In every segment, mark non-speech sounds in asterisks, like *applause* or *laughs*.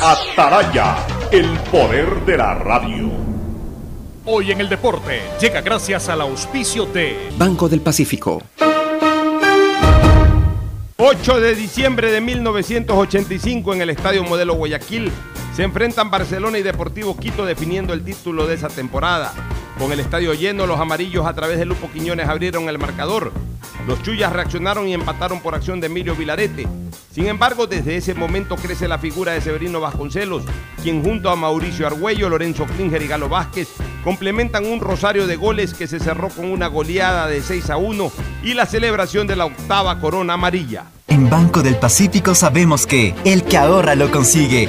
Ataraya, el poder de la radio. Hoy en el deporte llega gracias al auspicio de Banco del Pacífico. 8 de diciembre de 1985 en el Estadio Modelo Guayaquil se enfrentan Barcelona y Deportivo Quito definiendo el título de esa temporada. Con el estadio lleno, los amarillos a través de Lupo Quiñones abrieron el marcador. Los Chuyas reaccionaron y empataron por acción de Emilio Vilarete. Sin embargo, desde ese momento crece la figura de Severino Vasconcelos, quien junto a Mauricio Argüello, Lorenzo Klinger y Galo Vázquez complementan un rosario de goles que se cerró con una goleada de 6 a 1 y la celebración de la octava corona amarilla. En Banco del Pacífico sabemos que el que ahorra lo consigue.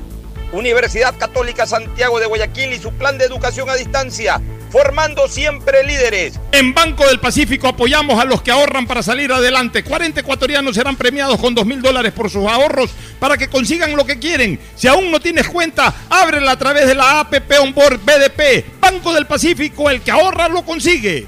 Universidad Católica Santiago de Guayaquil y su plan de educación a distancia formando siempre líderes. En Banco del Pacífico apoyamos a los que ahorran para salir adelante. 40 ecuatorianos serán premiados con 2 mil dólares por sus ahorros para que consigan lo que quieren. Si aún no tienes cuenta, ábrela a través de la APP Onboard BDP. Banco del Pacífico, el que ahorra lo consigue.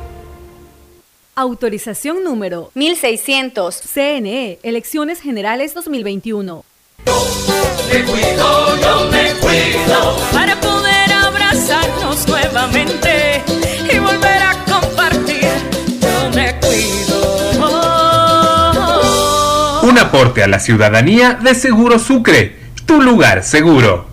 Autorización número 1600. CNE, Elecciones Generales 2021. Me cuido, yo me cuido. Para poder abrazarnos nuevamente y volver a compartir. Yo me cuido. Un aporte a la ciudadanía de Seguro Sucre, tu lugar seguro.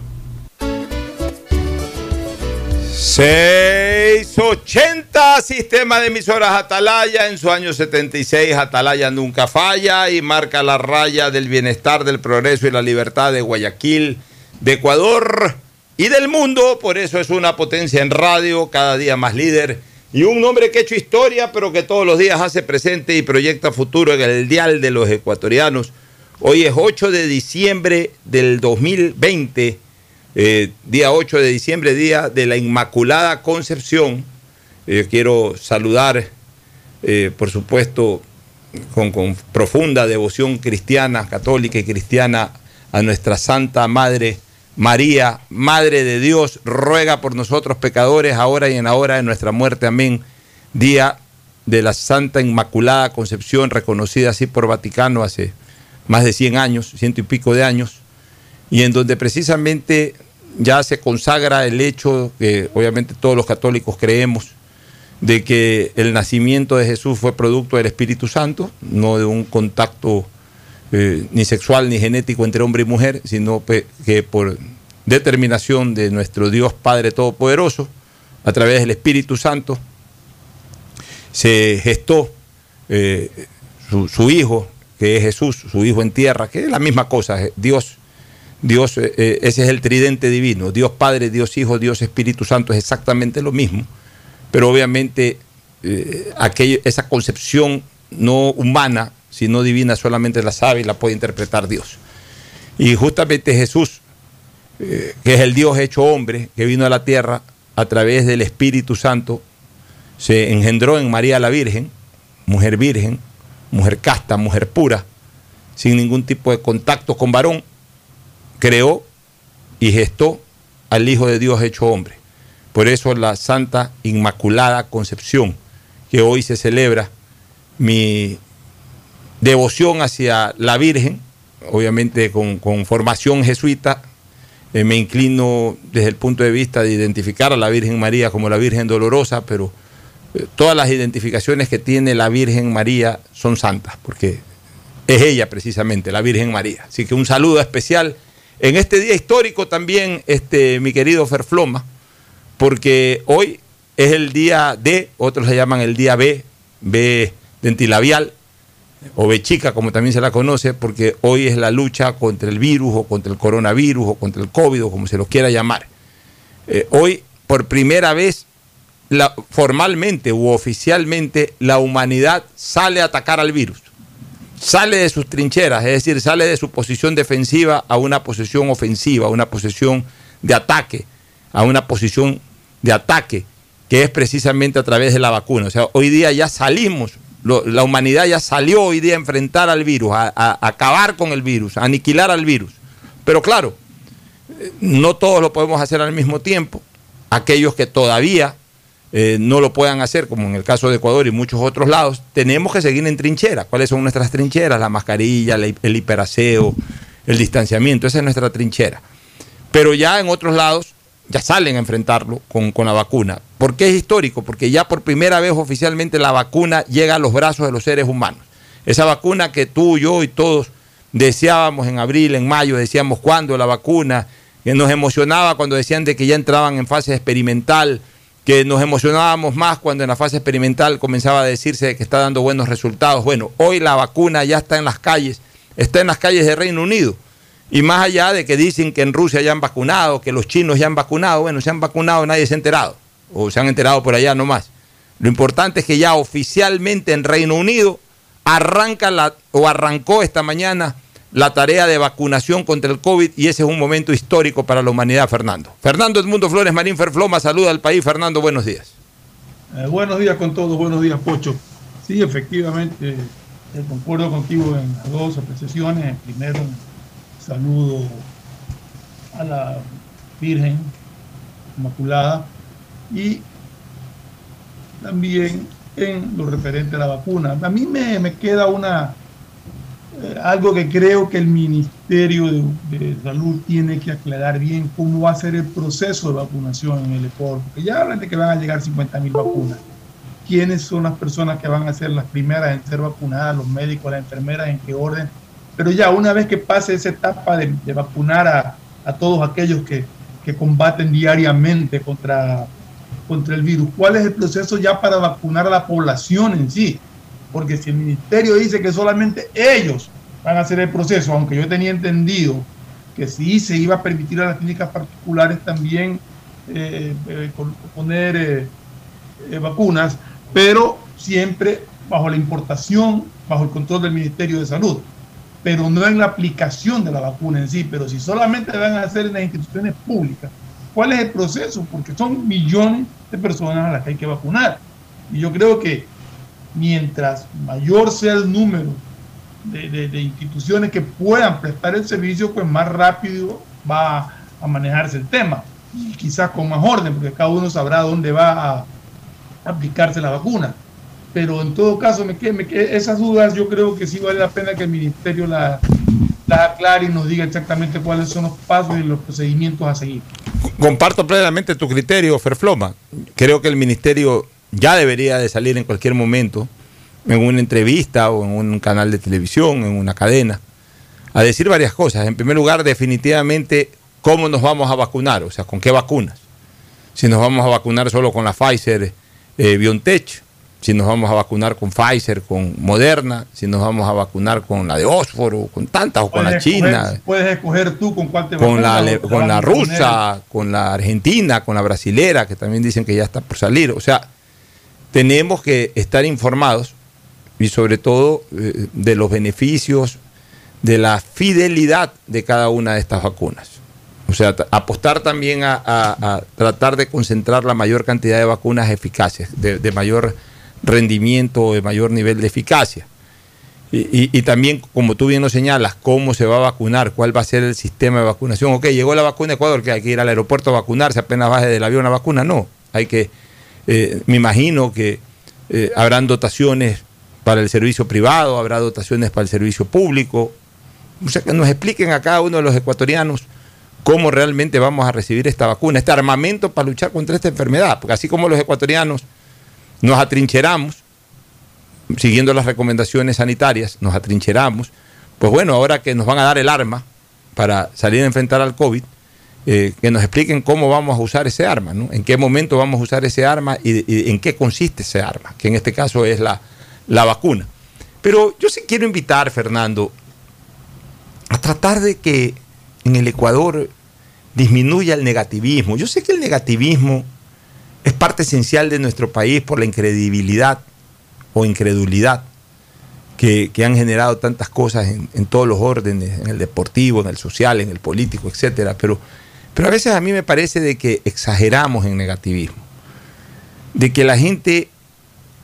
680 Sistema de emisoras Atalaya. En su año 76 Atalaya nunca falla y marca la raya del bienestar, del progreso y la libertad de Guayaquil, de Ecuador y del mundo. Por eso es una potencia en radio, cada día más líder. Y un hombre que ha hecho historia, pero que todos los días hace presente y proyecta futuro en el dial de los ecuatorianos. Hoy es 8 de diciembre del 2020 eh, día 8 de diciembre, día de la Inmaculada Concepción. Eh, quiero saludar, eh, por supuesto, con, con, profunda devoción cristiana, católica y cristiana, a nuestra Santa Madre María, Madre de Dios, ruega por nosotros pecadores, ahora y en la hora de nuestra muerte. Amén. Día de la Santa Inmaculada Concepción, reconocida así por Vaticano hace más de 100 años, ciento y pico de años, y en donde precisamente ya se consagra el hecho que obviamente todos los católicos creemos de que el nacimiento de Jesús fue producto del Espíritu Santo, no de un contacto eh, ni sexual ni genético entre hombre y mujer, sino que por determinación de nuestro Dios Padre Todopoderoso, a través del Espíritu Santo. se gestó eh, su, hijo, que es Jesús, su hijo en tierra, que es la misma cosa, Dios, Dios, ese es el tridente divino, Dios Padre, Dios Hijo, Dios Espíritu Santo es exactamente lo mismo, pero obviamente esa concepción no humana, sino divina, solamente la sabe y la puede interpretar Dios. Y justamente Jesús, que es el Dios hecho hombre, que vino a la tierra a través del Espíritu Santo, se engendró en María la Virgen, mujer virgen, mujer casta, mujer pura, sin ningún tipo de contacto con varón, creó y gestó al Hijo de Dios hecho hombre. Por eso la Santa Inmaculada Concepción, que hoy se celebra, mi devoción hacia la Virgen, obviamente con, formación jesuita, eh, me inclino desde el punto de vista de identificar a la Virgen María como la Virgen dolorosa, pero eh, todas las identificaciones que tiene la Virgen María son santas, porque es ella precisamente, la Virgen María. Así que un saludo especial en este día histórico también, este, mi querido Ferfloma, porque hoy es el día D, otros le llaman el día B, B dentilabial, o B chica, como también se la conoce, porque hoy es la lucha contra el virus, o contra el coronavirus, o contra el COVID, o como se lo quiera llamar. Eh, hoy, por primera vez, formalmente u oficialmente la humanidad sale a atacar al virus. Sale de sus trincheras, es decir, sale de su posición defensiva a una posición ofensiva, a una posición de ataque, a una posición de ataque que es precisamente a través de la vacuna. O sea, hoy día ya salimos, la humanidad ya salió hoy día a enfrentar al virus, a acabar con el virus, a aniquilar al virus. Pero claro, eh, no todos lo podemos hacer al mismo tiempo. Aquellos que todavía eh, no lo puedan hacer, como en el caso de Ecuador y muchos otros lados, tenemos que seguir en trincheras. ¿Cuáles son nuestras trincheras? La mascarilla, el hiperaseo, el distanciamiento, esa es nuestra trinchera. Pero ya en otros lados ya salen a enfrentarlo con, con la vacuna. ¿Por qué es histórico? Porque ya por primera vez oficialmente la vacuna llega a los brazos de los seres humanos. Esa vacuna que tú, yo y todos deseábamos en abril, en mayo, decíamos cuándo la vacuna, que nos emocionaba cuando decían de que ya entraban en fase experimental que nos emocionábamos más cuando en la fase experimental comenzaba a decirse que está dando buenos resultados. Bueno, hoy la vacuna ya está en las calles, está en las calles de Reino Unido. Y más allá de que dicen que en Rusia ya han vacunado, que los chinos ya han vacunado, bueno, se han vacunado, nadie se ha enterado, o se han enterado por allá nomás. Lo importante es que ya oficialmente en Reino Unido arranca la, o arrancó esta mañana la tarea de vacunación contra el COVID y ese es un momento histórico para la humanidad, Fernando. Fernando Edmundo Flores Marín Ferfloma, saluda al país. Fernando, buenos días. Eh, buenos días con todos, buenos días, Pocho. Sí, efectivamente, eh, concuerdo contigo en las dos apreciaciones. Primero, saludo a la Virgen Inmaculada y también en lo referente a la vacuna. A mí me, me queda una eh, algo que creo que el Ministerio de, Salud tiene que aclarar bien cómo va a ser el proceso de vacunación en el Ecuador, porque ya hablan de que van a llegar 50 mil vacunas. ¿Quiénes son las personas que van a ser las primeras en ser vacunadas, los médicos, las enfermeras, en qué orden? Pero ya una vez que pase esa etapa de, vacunar a, a, todos aquellos que, que combaten diariamente contra, contra el virus, ¿cuál es el proceso ya para vacunar a la población en sí? porque si el ministerio dice que solamente ellos van a hacer el proceso, aunque yo tenía entendido que sí se iba a permitir a las clínicas particulares también eh, eh, poner eh, vacunas, pero siempre bajo la importación, bajo el control del Ministerio de Salud, pero no en la aplicación de la vacuna en sí, pero si solamente van a hacer en las instituciones públicas, ¿cuál es el proceso? Porque son millones de personas a las que hay que vacunar. Y yo creo que mientras mayor sea el número de, instituciones que puedan prestar el servicio, pues más rápido va a manejarse el tema. Y quizás con más orden, porque cada uno sabrá dónde va a aplicarse la vacuna. Pero en todo caso, me esas dudas yo creo que sí vale la pena que el ministerio las la aclare y nos diga exactamente cuáles son los pasos y los procedimientos a seguir. Comparto plenamente tu criterio, Ferfloma. Creo que el ministerio ya debería de salir en cualquier momento en una entrevista o en un canal de televisión, en una cadena, a decir varias cosas. En primer lugar, definitivamente, cómo nos vamos a vacunar, o sea, con qué vacunas. Si nos vamos a vacunar solo con la Pfizer eh, BioNTech, si nos vamos a vacunar con Pfizer, con Moderna, si nos vamos a vacunar con la de Ósforo, con tantas o con la China. Puedes escoger tú con cuál te con la, con la rusa, con la argentina, con la brasilera, que también dicen que ya está por salir. O sea, tenemos que estar informados y sobre todo eh, de los beneficios, de la fidelidad de cada una de estas vacunas. O sea, apostar también a, tratar de concentrar la mayor cantidad de vacunas eficaces, de, mayor rendimiento, de mayor nivel de eficacia. Y, también, como tú bien lo señalas, cómo se va a vacunar, cuál va a ser el sistema de vacunación. Ok, llegó la vacuna a Ecuador, que hay que ir al aeropuerto a vacunarse, apenas baje del avión a vacuna. No, hay que, eh, me imagino que eh, habrán dotaciones para el servicio privado, habrá dotaciones para el servicio público. O sea, que nos expliquen a cada uno de los ecuatorianos cómo realmente vamos a recibir esta vacuna, este armamento para luchar contra esta enfermedad. Porque así como los ecuatorianos nos atrincheramos, siguiendo las recomendaciones sanitarias, nos atrincheramos, pues bueno, ahora que nos van a dar el arma para salir a enfrentar al COVID, eh, que nos expliquen cómo vamos a usar ese arma, ¿no? en qué momento vamos a usar ese arma y, en qué consiste ese arma, que en este caso es la, la vacuna. Pero yo sí quiero invitar, Fernando, a tratar de que en el Ecuador disminuya el negativismo. Yo sé que el negativismo es parte esencial de nuestro país por la incredibilidad o incredulidad que, han generado tantas cosas en, todos los órdenes, en el deportivo, en el social, en el político, etc. Pero, pero a veces a mí me parece de que exageramos en negativismo, de que la gente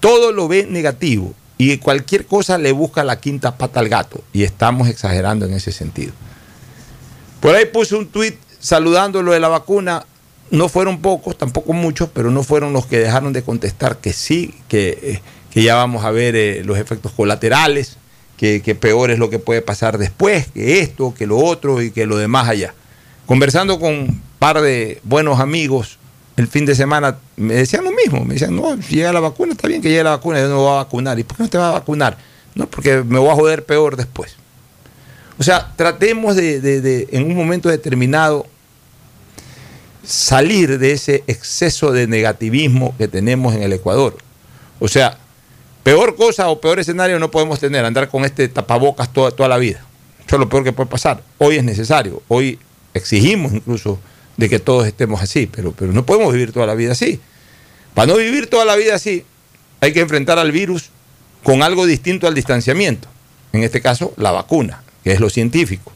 todo lo ve negativo y cualquier cosa le busca la quinta pata al gato y estamos exagerando en ese sentido. Por ahí puse un tuit saludando lo de la vacuna. No fueron pocos, tampoco muchos, pero no fueron los que dejaron de contestar que sí, que, eh, ya vamos a ver eh, los efectos colaterales, que, peor es lo que puede pasar después, que esto, que lo otro y que lo demás allá. Conversando con un par de buenos amigos el fin de semana, me decían lo mismo, me decían, no, llega la vacuna, está bien que llegue la vacuna, yo no voy a vacunar. ¿Y por qué no te vas a vacunar? No, porque me voy a joder peor después. O sea, tratemos de, en un momento determinado salir de ese exceso de negativismo que tenemos en el Ecuador. O sea, peor cosa o peor escenario no podemos tener, andar con este tapabocas toda, toda la vida. Eso es lo peor que puede pasar. Hoy es necesario, hoy exigimos incluso de que todos estemos así, pero, pero no podemos vivir toda la vida así. Para no vivir toda la vida así, hay que enfrentar al virus con algo distinto al distanciamiento. En este caso, la vacuna que es lo científico.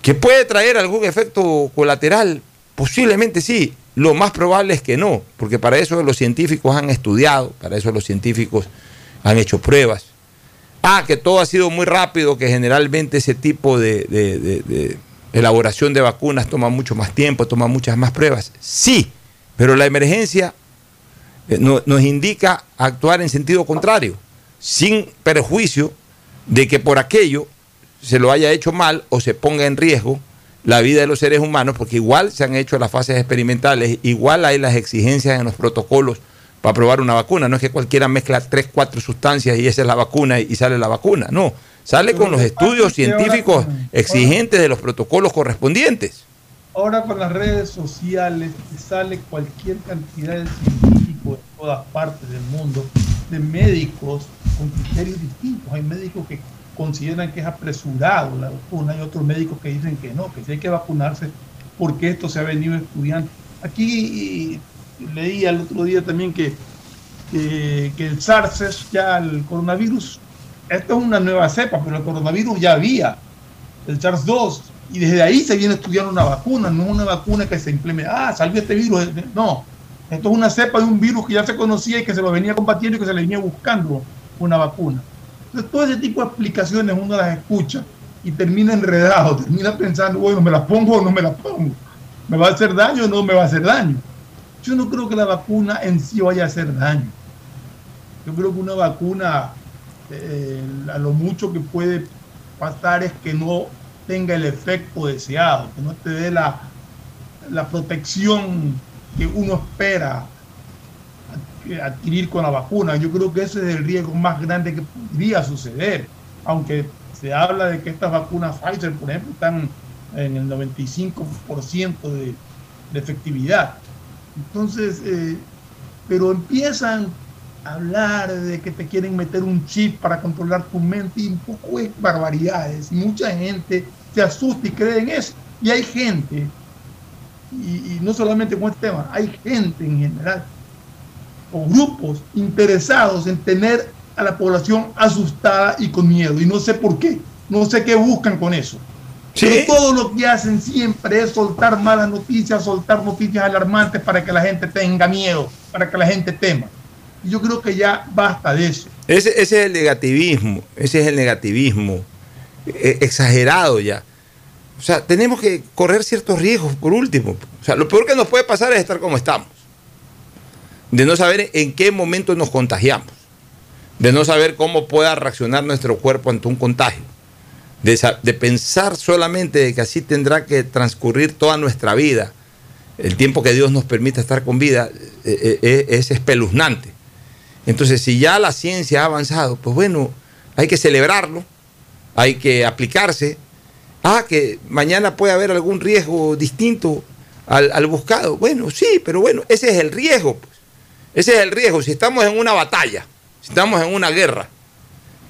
¿Que puede traer algún efecto colateral? Posiblemente sí. Lo más probable es que no, porque para eso los científicos han estudiado, para eso los científicos han hecho pruebas. Ah, que todo ha sido muy rápido, que generalmente ese tipo de, elaboración de vacunas toma mucho más tiempo, toma muchas más pruebas. Sí, pero la emergencia eh, nos indica actuar en sentido contrario, sin perjuicio de que por aquello se lo haya hecho mal o se ponga en riesgo la vida de los seres humanos, porque igual se han hecho las fases experimentales, igual hay las exigencias en los protocolos para probar una vacuna. No es que cualquiera mezcla tres, cuatro sustancias y esa es la vacuna y sale la vacuna. No, sale con los estudios científicos exigentes de los protocolos correspondientes. Ahora con las redes sociales sale cualquier cantidad de científicos de todas partes del mundo, de médicos con criterios distintos. Hay médicos que consideran que es apresurado la vacuna, hay otros médicos que dicen que no, que sí hay que vacunarse porque esto se ha venido estudiando. Aquí leí el otro día también que, que, el SARS es ya el coronavirus, esto es una nueva cepa, pero el coronavirus ya había, el SARS-2, y desde ahí se viene estudiando una vacuna, no una vacuna que se implementa, ah, salió este virus, no, esto es una cepa de un virus que ya se conocía y que se lo venía combatiendo y que se le venía buscando una vacuna. Entonces, todo ese tipo de explicaciones uno las escucha y termina enredado, *laughs* termina pensando, bueno, ¿me las pongo o no me las pongo? ¿Me va a hacer daño o no me va a hacer daño? Yo no creo que la vacuna en sí vaya a hacer daño. Yo creo que una vacuna, eh, a lo mucho que puede pasar es que no tenga el efecto deseado, que no te dé la, la protección que uno espera adquirir con la vacuna. Yo creo que ese es el riesgo más grande que podría suceder, aunque se habla de que estas vacunas Pfizer, por ejemplo, están en el 95% de, de, efectividad. Entonces, eh, pero empiezan hablar de que te quieren meter un chip para controlar tu mente y un poco es barbaridades. Mucha gente se asusta y cree en eso. Y hay gente, y, y no solamente con este tema, hay gente en general o grupos interesados en tener a la población asustada y con miedo. Y no sé por qué, no sé qué buscan con eso. Pero todo lo que hacen siempre es soltar malas noticias, soltar noticias alarmantes para que la gente tenga miedo, para que la gente tema. Y yo creo que ya basta de eso. Ese, ese es el negativismo, ese es el negativismo eh, exagerado ya. O sea, tenemos que correr ciertos riesgos por último. O sea, lo peor que nos puede pasar es estar como estamos. De no saber en qué momento nos contagiamos. De no saber cómo pueda reaccionar nuestro cuerpo ante un contagio de, pensar solamente que así tendrá que transcurrir toda nuestra vida, el tiempo que Dios nos permita estar con vida, eh, eh, eh, es espeluznante. Entonces, si ya la ciencia ha avanzado, pues bueno, hay que celebrarlo, hay que aplicarse. Ah, que mañana puede haber algún riesgo distinto al buscado. Bueno, sí, pero bueno, ese es el riesgo. Ese es el riesgo. Si estamos en una batalla, si estamos en una guerra,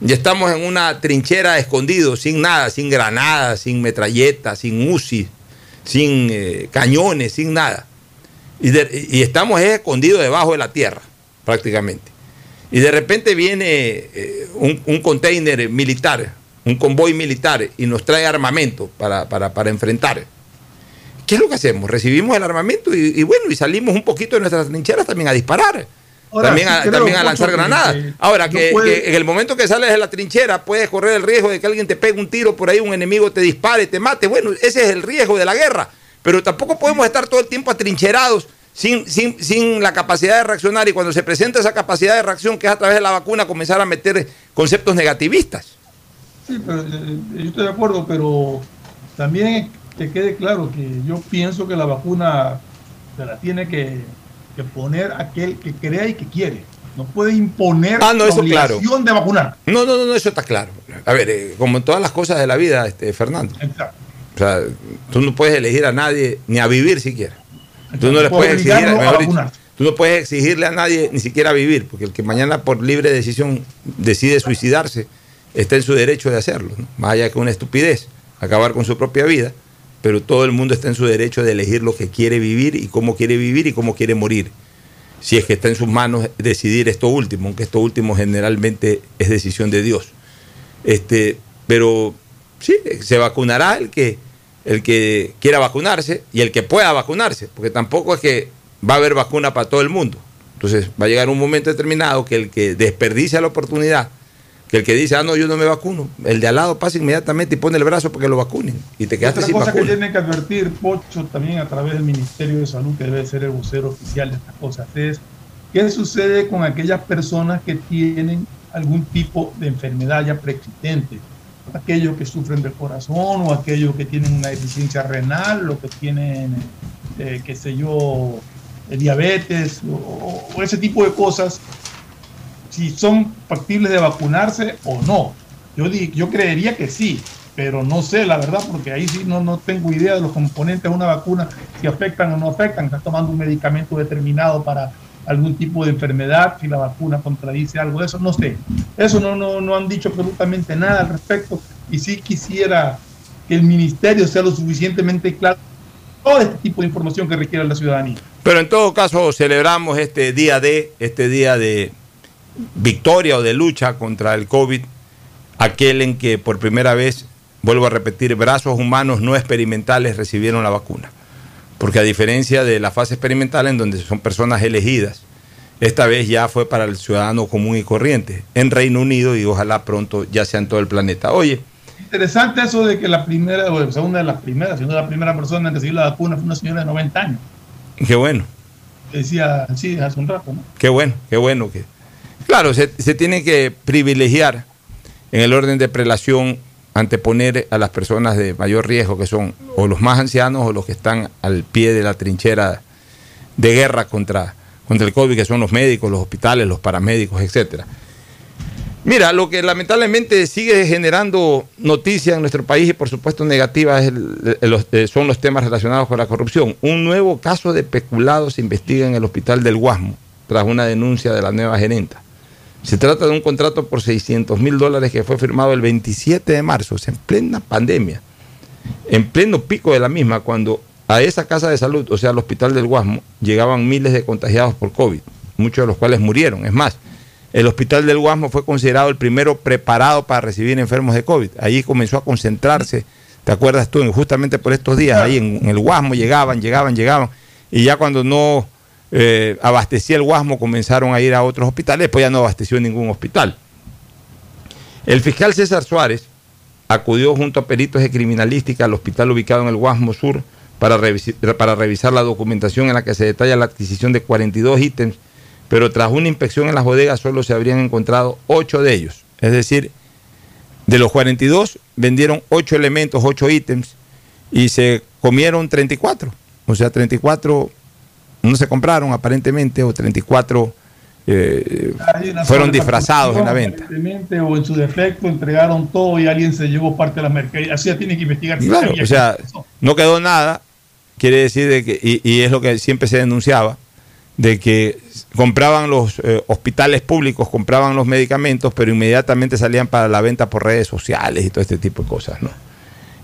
ya estamos en una trinchera escondido, sin nada, sin granadas, sin metralletas, sin UCI, sin eh, cañones, sin nada. Y, estamos escondidos debajo de la tierra, prácticamente. Y de repente viene eh, un, container militar, un convoy militar, y nos trae armamento para, para, enfrentar. ¿Qué es lo que hacemos? Recibimos el armamento y, y bueno, y salimos un poquito de nuestras trincheras también a disparar también, a, también a lanzar granadas. Ahora, que, en el momento que sales de la trinchera puedes correr el riesgo de que alguien te pegue un tiro por ahí, un enemigo te dispare, te mate. Bueno, ese es el riesgo de la guerra. Pero tampoco podemos estar todo el tiempo atrincherados sin, sin, sin la capacidad de reaccionar y cuando se presenta esa capacidad de reacción que es a través de la vacuna comenzar a meter conceptos negativistas. Sí, pero eh, eh, yo estoy de acuerdo, pero también que quede claro que yo pienso que la vacuna se la tiene que que poner aquel que crea y que quiere. No puede imponer ah, no, la obligación de vacunar. No, no, no, eso está claro. A ver, eh, como en todas las cosas de la vida, este, Fernando. Exacto. O sea, tú no puedes elegir a nadie ni a vivir siquiera. Tú no, le puedes exigir, tú no puedes exigirle a nadie ni siquiera a vivir, porque el que mañana por libre decisión decide suicidarse está en su derecho de hacerlo, más allá que una estupidez, acabar con su propia vida pero todo el mundo está en su derecho de elegir lo que quiere vivir y cómo quiere vivir y cómo quiere morir. Si es que está en sus manos decidir esto último, aunque esto último generalmente es decisión de Dios. Este, pero sí, se vacunará el que, el que quiera vacunarse y el que pueda vacunarse, porque tampoco es que va a haber vacuna para todo el mundo. Entonces va a llegar un momento determinado que el que desperdicia la oportunidad que el que dice, ah, no, yo no me vacuno, el de al lado pasa inmediatamente y pone el brazo para que lo vacunen y te quedaste Otra cosa que tiene que advertir Pocho también a través del Ministerio de Salud, que debe ser el vocero oficial de estas cosas, es qué sucede con aquellas personas que tienen algún tipo de enfermedad ya preexistente, aquellos que sufren del corazón o aquellos que tienen una deficiencia renal o que tienen, eh, qué sé yo, eh, diabetes o ese tipo de cosas si son factibles de vacunarse o no. Yo, yo creería que sí, pero no sé la verdad, porque ahí sí no, no tengo idea de los componentes de una vacuna, si afectan o no afectan. Estás tomando un medicamento determinado para algún tipo de enfermedad, si la vacuna contradice algo de eso, no sé. Eso no, no, no han dicho absolutamente nada al respecto y sí quisiera que el ministerio sea lo suficientemente claro todo este tipo de información que requiere la ciudadanía. Pero en todo caso celebramos este día de, este día de victoria o de lucha contra el COVID, aquel en que por primera vez, vuelvo a repetir, brazos humanos no experimentales recibieron la vacuna. Porque a diferencia de la fase experimental en donde son personas elegidas, esta vez ya fue para el ciudadano común y corriente en Reino Unido y ojalá pronto ya sea en todo el planeta. Oye. Interesante eso de que la primera, o sea, una de las primeras, siendo la primera persona en recibir la vacuna fue una señora de 90 años. Qué bueno. Decía, sí, hace un rato, ¿no? Qué bueno, qué bueno que Claro, se, tiene que privilegiar en el orden de prelación anteponer a las personas de mayor riesgo, que son o los más ancianos o los que están al pie de la trinchera de guerra contra, contra el COVID, que son los médicos, los hospitales, los paramédicos, etcétera. Mira, lo que lamentablemente sigue generando noticias en nuestro país y por supuesto negativas eh, son los temas relacionados con la corrupción. Un nuevo caso de peculados se investiga en el hospital del Guasmo tras una denuncia de la nueva gerenta. Se trata de un contrato por 600 mil dólares que fue firmado el 27 de marzo, en plena pandemia, en pleno pico de la misma, cuando a esa casa de salud, o sea, al hospital del Guasmo, llegaban miles de contagiados por COVID, muchos de los cuales murieron. Es más, el hospital del Guasmo fue considerado el primero preparado para recibir enfermos de COVID. Ahí comenzó a concentrarse, ¿te acuerdas tú? Justamente por estos días, ahí en, el Guasmo llegaban, llegaban, llegaban, y ya cuando no eh, abastecía el Guasmo comenzaron a ir a otros hospitales, pues ya no abasteció ningún hospital. El fiscal César Suárez acudió junto a peritos de criminalística al hospital ubicado en el Guasmo Sur para, para revisar la documentación en la que se detalla la adquisición de 42 ítems pero tras una inspección en las bodegas solo se habrían encontrado 8 de ellos. Es decir, de los 42 vendieron 8 elementos, 8 ítems y se comieron 34. O sea, 34 no se compraron aparentemente o 34 eh, fueron disfrazados en la venta. O en su defecto entregaron todo y alguien se llevó parte de la mercadería. Así ya tiene que investigar. Claro, o sea, no quedó nada, quiere decir de que, y, y es lo que siempre se denunciaba, de que compraban los eh, hospitales públicos, compraban los medicamentos, pero inmediatamente salían para la venta por redes sociales y todo este tipo de cosas. ¿no?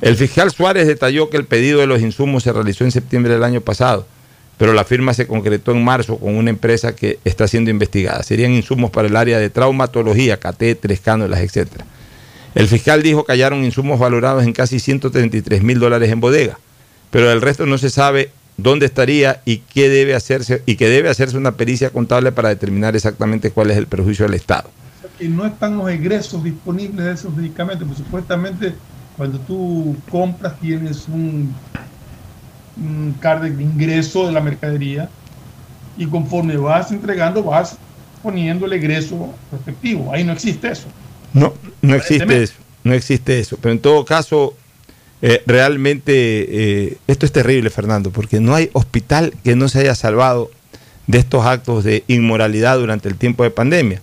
El fiscal Suárez detalló que el pedido de los insumos se realizó en septiembre del año pasado, pero la firma se concretó en marzo con una empresa que está siendo investigada. Serían insumos para el área de traumatología, catéteres, cánulas, etc. El fiscal dijo que hallaron insumos valorados en casi 133 mil dólares en bodega, pero el resto no se sabe dónde estaría y qué debe hacerse y que debe hacerse una pericia contable para determinar exactamente cuál es el perjuicio del Estado. No están los egresos disponibles de esos medicamentos, pues supuestamente cuando tú compras tienes un, un card de ingreso de la mercadería y conforme vas entregando vas poniendo el egreso respectivo. Ahí no existe eso. No, no existe eso. No existe eso. Pero en todo caso, eh, realmente eh, esto es terrible, Fernando, porque no hay hospital que no se haya salvado de estos actos de inmoralidad durante el tiempo de pandemia.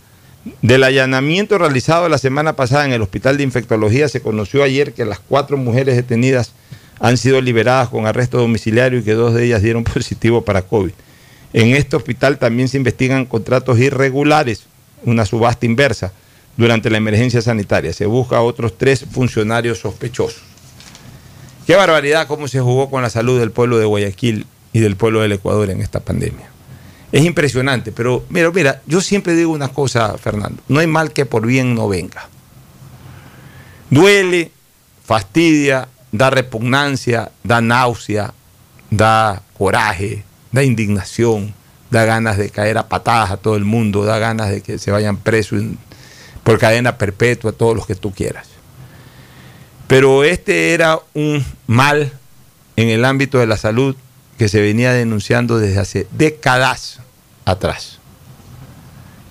Del allanamiento realizado la semana pasada en el Hospital de Infectología se conoció ayer que las cuatro mujeres detenidas han sido liberadas con arresto domiciliario y que dos de ellas dieron *laughs* positivo para COVID. En este hospital también se investigan contratos irregulares, una subasta inversa, durante la emergencia sanitaria. Se busca a otros tres funcionarios sospechosos. Qué barbaridad cómo se jugó con la salud del pueblo de Guayaquil y del pueblo del Ecuador en esta pandemia. Es impresionante, pero mira, mira, yo siempre digo una cosa, Fernando, no hay mal que por bien no venga. Duele, fastidia, da repugnancia, da náusea, da coraje, da indignación, da ganas de caer a patadas a todo el mundo, da ganas de que se vayan presos por cadena perpetua, todos los que tú quieras. Pero este era un mal en el ámbito de la salud que se venía denunciando desde hace décadas atrás.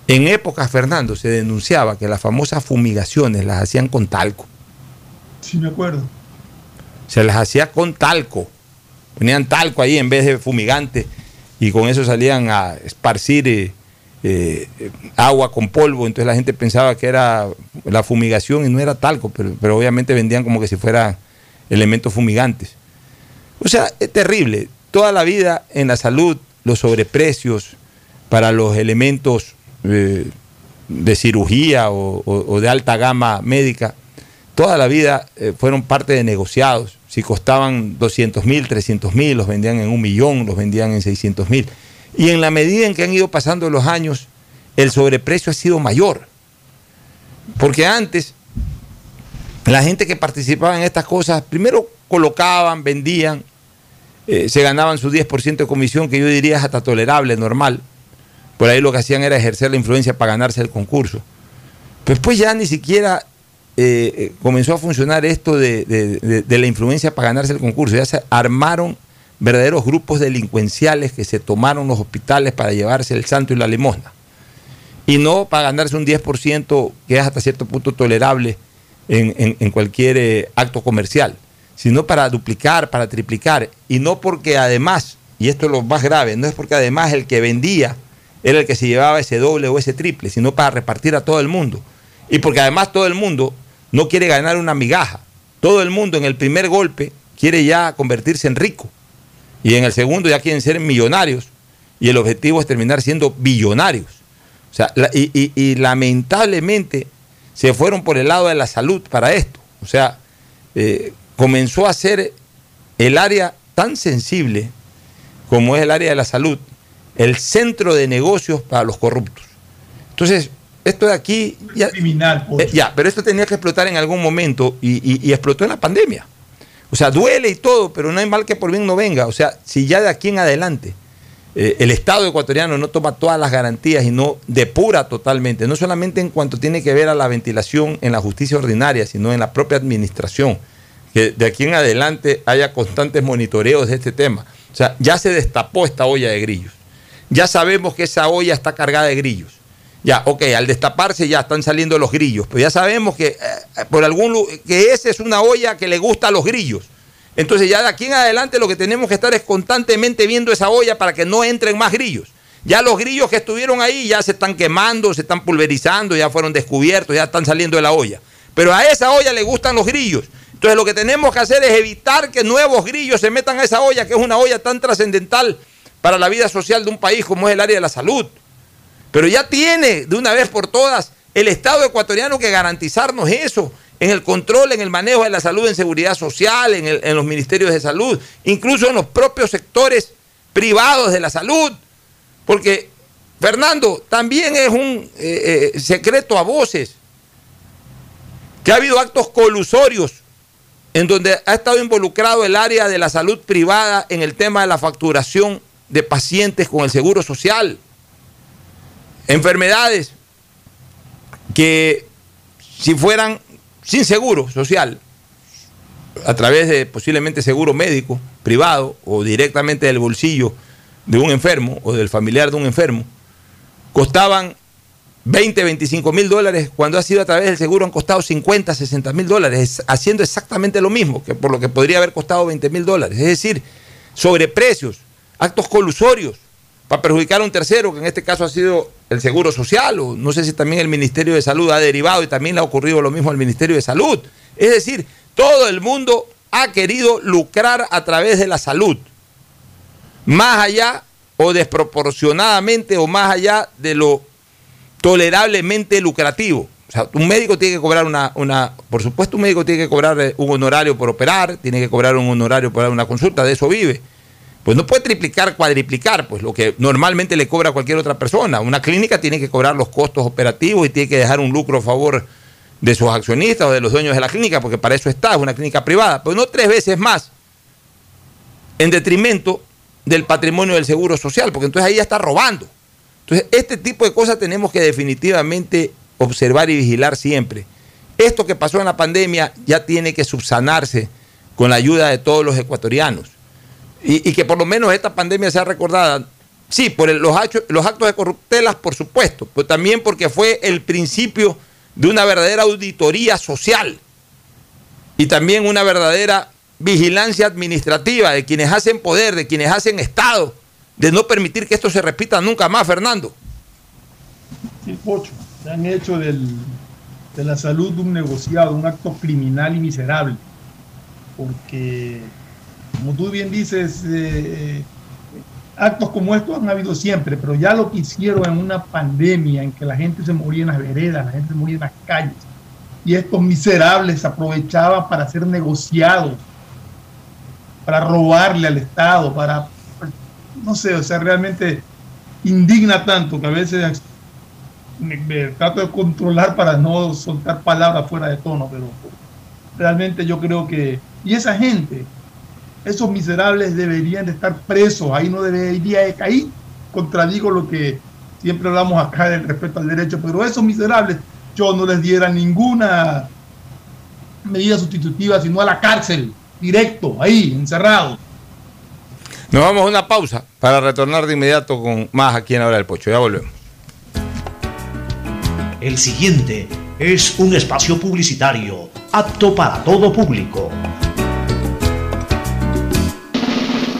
En épocas, Fernando, se denunciaba que las famosas fumigaciones las hacían con talco. Sí, me acuerdo. Se las hacía con talco. Ponían talco ahí en vez de fumigante y con eso salían a esparcir eh, eh, agua con polvo, entonces la gente pensaba que era la fumigación y no era talco, pero, obviamente vendían como que si fueran elementos fumigantes. O sea, es terrible. Toda la vida en la salud, los sobreprecios para los elementos eh, de cirugía o, de alta gama médica, toda la vida eh, fueron parte de negociados. Si costaban 200 mil, 300 mil, los vendían en un millón, los vendían en 600 mil. Y en la medida en que han ido pasando los años, el sobreprecio ha sido mayor. Porque antes, la gente que participaba en estas cosas, primero colocaban, vendían, eh, se ganaban su 10% de comisión, que yo diría es hasta tolerable, normal. Por ahí lo que hacían era ejercer la influencia para ganarse el concurso. Pero después ya ni siquiera eh, eh, comenzó a funcionar esto de, de, la influencia para ganarse el concurso. Ya se armaron verdaderos grupos delincuenciales que se tomaron los hospitales para llevarse el santo y la limosna. Y no para ganarse un 10% que es hasta cierto punto tolerable en, cualquier eh, acto comercial, sino para duplicar, para triplicar. Y no porque además, y esto es lo más grave, no es porque además el que vendía era el que se llevaba ese doble o ese triple, sino para repartir a todo el mundo. Y porque además todo el mundo no quiere ganar una migaja. Todo el mundo en el primer golpe quiere ya convertirse en rico y en el segundo ya quieren ser millonarios y el objetivo es terminar siendo billonarios. O sea, y, lamentablemente se fueron por el lado de la salud para esto. O sea, eh, comenzó a ser el área tan sensible como es el área de la salud, el centro de negocios para los corruptos. Entonces, esto de aquí... Ya, criminal, eh, ya, pero esto tenía que explotar en algún momento y, explotó en la pandemia. O sea, duele y todo, pero no hay mal que por bien no venga. O sea, si ya de aquí en adelante eh, el Estado ecuatoriano no toma todas las garantías y no depura totalmente, no solamente en cuanto tiene que ver a la ventilación en la justicia ordinaria, sino en la propia administración, que de aquí en adelante haya constantes monitoreos de este tema. O sea, ya se destapó esta olla de grillos. Ya sabemos que esa olla está cargada de grillos. Ya, ok, al destaparse ya están saliendo los grillos, pero ya sabemos que eh, por algún que esa es una olla que le gusta a los grillos. Entonces ya de aquí en adelante lo que tenemos que estar es constantemente viendo esa olla para que no entren más grillos. Ya los grillos que estuvieron ahí ya se están quemando, se están pulverizando, ya fueron descubiertos, ya están saliendo de la olla. Pero a esa olla le gustan los grillos. Entonces lo que tenemos que hacer es evitar que nuevos grillos se metan a esa olla, que es una olla tan trascendental para la vida social de un país como es el área de la salud. Pero ya tiene de una vez por todas el Estado ecuatoriano que garantizarnos eso en el control, en el manejo de la salud, en seguridad social, en, los ministerios de salud, incluso en los propios sectores privados de la salud. Porque, Fernando, también es un eh, eh, secreto a voces que ha habido actos colusorios en donde ha estado involucrado el área de la salud privada en el tema de la facturación de pacientes con el seguro social. Enfermedades que si fueran sin seguro social, a través de posiblemente seguro médico privado o directamente del bolsillo de un enfermo o del familiar de un enfermo, costaban 20, 25 mil dólares, cuando ha sido a través del seguro han costado 50, 60 mil dólares, haciendo exactamente lo mismo que por lo que podría haber costado 20 mil dólares. Es decir, sobreprecios, actos colusorios para perjudicar a un tercero, que en este caso ha sido el Seguro Social, o no sé si también el Ministerio de Salud ha derivado y también le ha ocurrido lo mismo al Ministerio de Salud. Es decir, todo el mundo ha querido lucrar a través de la salud, más allá o desproporcionadamente o más allá de lo tolerablemente lucrativo. O sea, un médico tiene que cobrar una, una, por supuesto un médico tiene que cobrar eh, un honorario por operar, tiene que cobrar un honorario por una consulta, de eso vive pues no puede triplicar, cuadriplicar, pues lo que normalmente le cobra cualquier otra persona. Una clínica tiene que cobrar los costos operativos y tiene que dejar un lucro a favor de sus accionistas o de los dueños de la clínica, porque para eso está, es una clínica privada, pero no tres veces más, en detrimento del patrimonio del seguro social, porque entonces ahí ya está robando. Entonces, este tipo de cosas tenemos que definitivamente observar y vigilar siempre. Esto que pasó en la pandemia ya tiene que subsanarse con la ayuda de todos los ecuatorianos y, que por lo menos esta pandemia sea recordada, sí, por los, actos, de corruptelas, por supuesto, pero también porque fue el principio de una verdadera auditoría social y también una verdadera vigilancia administrativa de quienes hacen poder, de quienes hacen Estado, de no permitir que esto se repita nunca más, Fernando. Sí, Pocho, se han hecho de la salud de un negociado, un acto criminal y miserable, porque como tú bien dices, eh, actos como estos han habido siempre, pero ya lo que hicieron en una pandemia en que la gente se moría en las veredas, la gente se moría en las calles, y estos miserables aprovechaban para ser negociados, para robarle al Estado, para, no sé, o sea, realmente indigna tanto que a veces me, trato de controlar para no soltar palabras fuera de tono, pero realmente yo creo que, y esa gente, esos miserables deberían de estar presos, ahí no debería de caer. Contradigo lo que siempre hablamos acá del respeto al derecho, pero esos miserables yo no les diera ninguna medida sustitutiva, sino a la cárcel, directo, ahí, encerrado. Nos vamos a una pausa para retornar de inmediato con más aquí en Hora del Pocho. Ya volvemos. El siguiente es un espacio publicitario apto para todo público.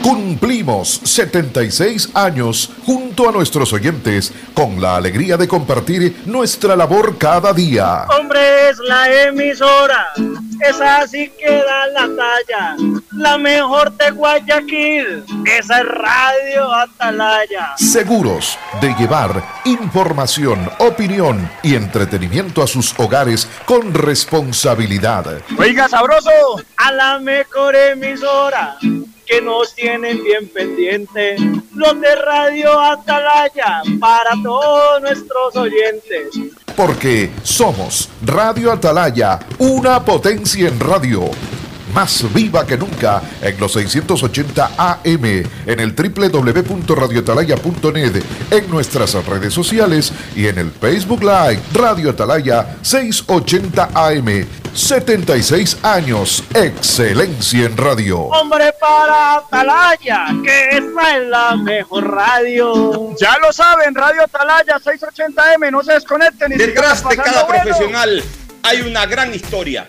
Cumplimos 76 años junto a nuestros oyentes con la alegría de compartir nuestra labor cada día. Hombre, es la emisora esa sí que da la talla. La mejor de Guayaquil, esa es Radio Atalaya. Seguros de llevar información, opinión y entretenimiento a sus hogares con responsabilidad. Oiga, sabroso, a la mejor emisora que nos tienen bien pendiente. Los de Radio Atalaya para todos nuestros oyentes. Porque somos Radio Atalaya, una potencia en radio. Más viva que nunca en los 680 AM, en el www.radioatalaya.net, en nuestras redes sociales y en el Facebook Live Radio Atalaya 680 AM. 76 años, excelencia en radio. Hombre para Atalaya, que esta es la mejor radio. Ya lo saben, Radio Atalaya 680M, no se desconecten. Ni Detrás de cada bueno. profesional hay una gran historia.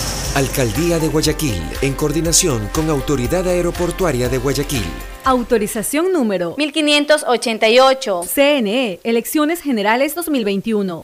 Alcaldía de Guayaquil, en coordinación con Autoridad Aeroportuaria de Guayaquil. Autorización número 1588. CNE, Elecciones Generales 2021.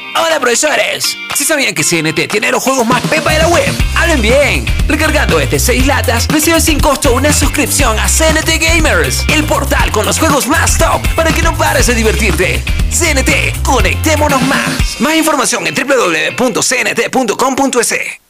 Profesores, ¿sí sabían que CNT tiene los juegos más pepa de la web? Hablen bien, recargando este 6 latas, recibes sin costo una suscripción a CNT Gamers, el portal con los juegos más top para que no pares de divertirte. CNT, conectémonos más. Más información en www.cnt.com.es.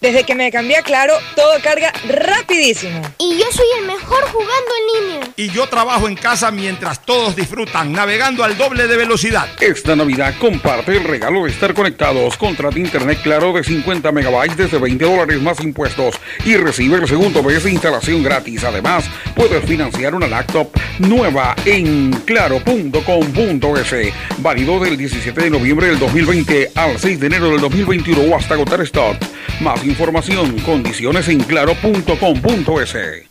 Desde que me cambié a Claro, todo carga rapidísimo. Y yo soy el mejor jugando en línea. Y yo trabajo en casa mientras todos disfrutan navegando al doble de velocidad. Esta Navidad comparte el regalo de estar conectados. Contrata internet claro de 50 megabytes desde 20 dólares más impuestos y recibe el segundo mes de instalación gratis. Además, puedes financiar una laptop nueva en claro.com.es. Válido del 17 de noviembre del 2020 al 6 de enero del 2021 o hasta agotar stock. Más información, condiciones en claro.com.es.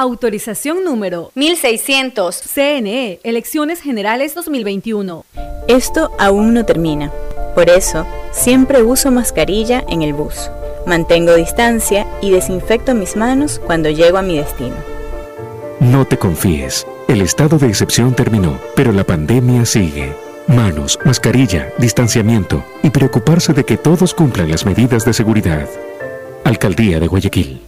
Autorización número 1600. CNE, Elecciones Generales 2021. Esto aún no termina. Por eso, siempre uso mascarilla en el bus. Mantengo distancia y desinfecto mis manos cuando llego a mi destino. No te confíes. El estado de excepción terminó, pero la pandemia sigue. Manos, mascarilla, distanciamiento y preocuparse de que todos cumplan las medidas de seguridad. Alcaldía de Guayaquil.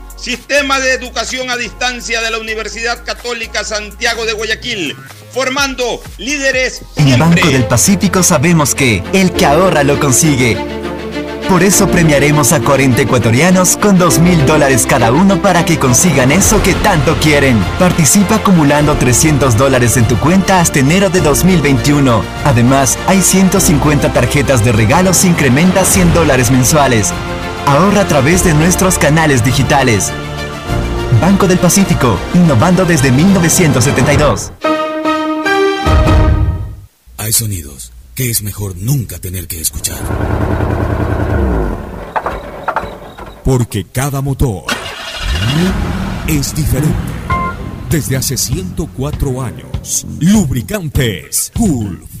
Sistema de Educación a Distancia de la Universidad Católica Santiago de Guayaquil, formando líderes En Banco del Pacífico sabemos que el que ahorra lo consigue. Por eso premiaremos a 40 ecuatorianos con 2 mil dólares cada uno para que consigan eso que tanto quieren. Participa acumulando 300 dólares en tu cuenta hasta enero de 2021. Además, hay 150 tarjetas de regalos e incrementa 100 dólares mensuales. Ahorra a través de nuestros canales digitales. Banco del Pacífico, innovando desde 1972. Hay sonidos que es mejor nunca tener que escuchar. Porque cada motor es diferente. Desde hace 104 años, Lubricantes Gulf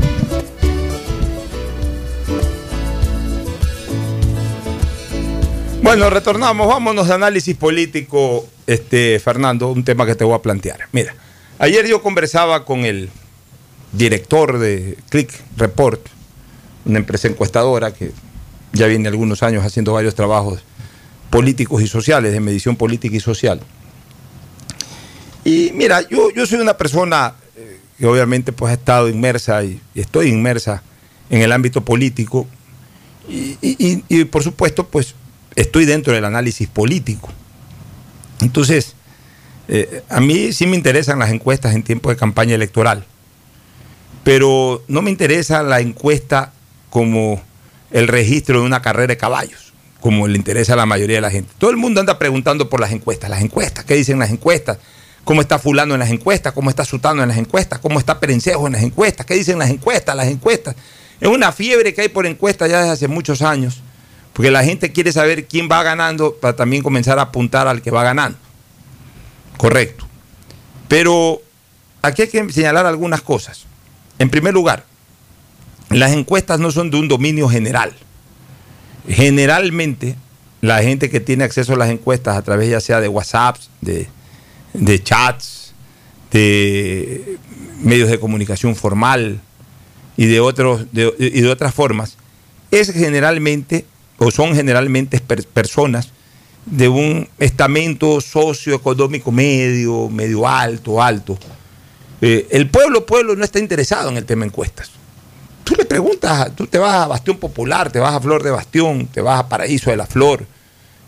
Bueno, retornamos, vámonos de análisis político, este, Fernando, un tema que te voy a plantear. Mira, ayer yo conversaba con el director de Click Report, una empresa encuestadora que ya viene algunos años haciendo varios trabajos políticos y sociales, de medición política y social. Y mira, yo, yo soy una persona eh, que obviamente pues ha estado inmersa y, estoy inmersa en el ámbito político y, por supuesto pues estoy dentro del análisis político. Entonces, eh, a mí sí me interesan las encuestas en tiempo de campaña electoral, pero no me interesa la encuesta como el registro de una carrera de caballos, como le interesa a la mayoría de la gente. Todo el mundo anda preguntando por las encuestas, las encuestas, ¿qué dicen las encuestas? ¿Cómo está fulano en las encuestas? ¿Cómo está Sutano en las encuestas? ¿Cómo está Perencejo en las encuestas? ¿Qué dicen las encuestas? Las encuestas. Es una fiebre que hay por encuestas ya desde hace muchos años, porque la gente quiere saber quién va ganando para también comenzar a apuntar al que va ganando. Correcto. Pero aquí hay que señalar algunas cosas. En primer lugar, las encuestas no son de un dominio general. Generalmente, la gente que tiene acceso a las encuestas a través ya sea de WhatsApp, de, chats, de medios de comunicación formal y de otras formas, es generalmente, o son generalmente per- personas de un estamento socioeconómico medio, medio alto, alto. Eh, el pueblo, pueblo no está interesado en el tema encuestas. Tú le preguntas, tú te vas a Bastión Popular, te vas a Flor de Bastión, te vas a Paraíso de la Flor,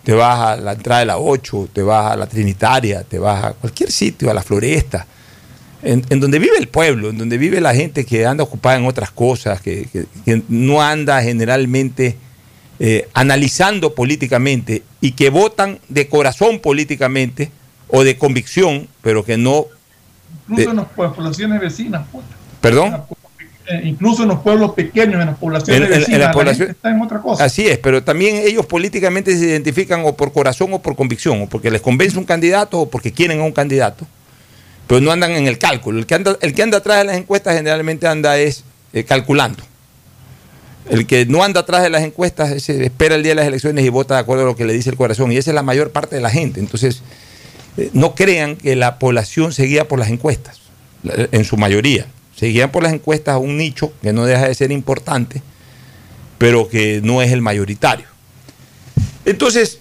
te vas a la entrada de la 8, te vas a la Trinitaria, te vas a cualquier sitio, a la Floresta, en, donde vive el pueblo, en donde vive la gente que anda ocupada en otras cosas, que no anda generalmente eh, analizando políticamente y que votan de corazón políticamente o de convicción, pero que no... Incluso en las poblaciones vecinas. pues. ¿Perdón? Eh, incluso en los pueblos pequeños, en las poblaciones En- en- en vecinas, la la población- está en otra cosa. Así es, pero también ellos políticamente se identifican o por corazón o por convicción, o porque les convence un candidato o porque quieren a un candidato, pero no andan en el cálculo. El que anda, el que anda atrás de las encuestas generalmente anda es eh, calculando. El que no anda atrás de las encuestas espera el día de las elecciones y vota de acuerdo a lo que le dice el corazón. Y esa es la mayor parte de la gente. Entonces, eh, no crean que la población se guía por las encuestas, en su mayoría. Se guían por las encuestas a un nicho que no deja de ser importante, pero que no es el mayoritario. Entonces,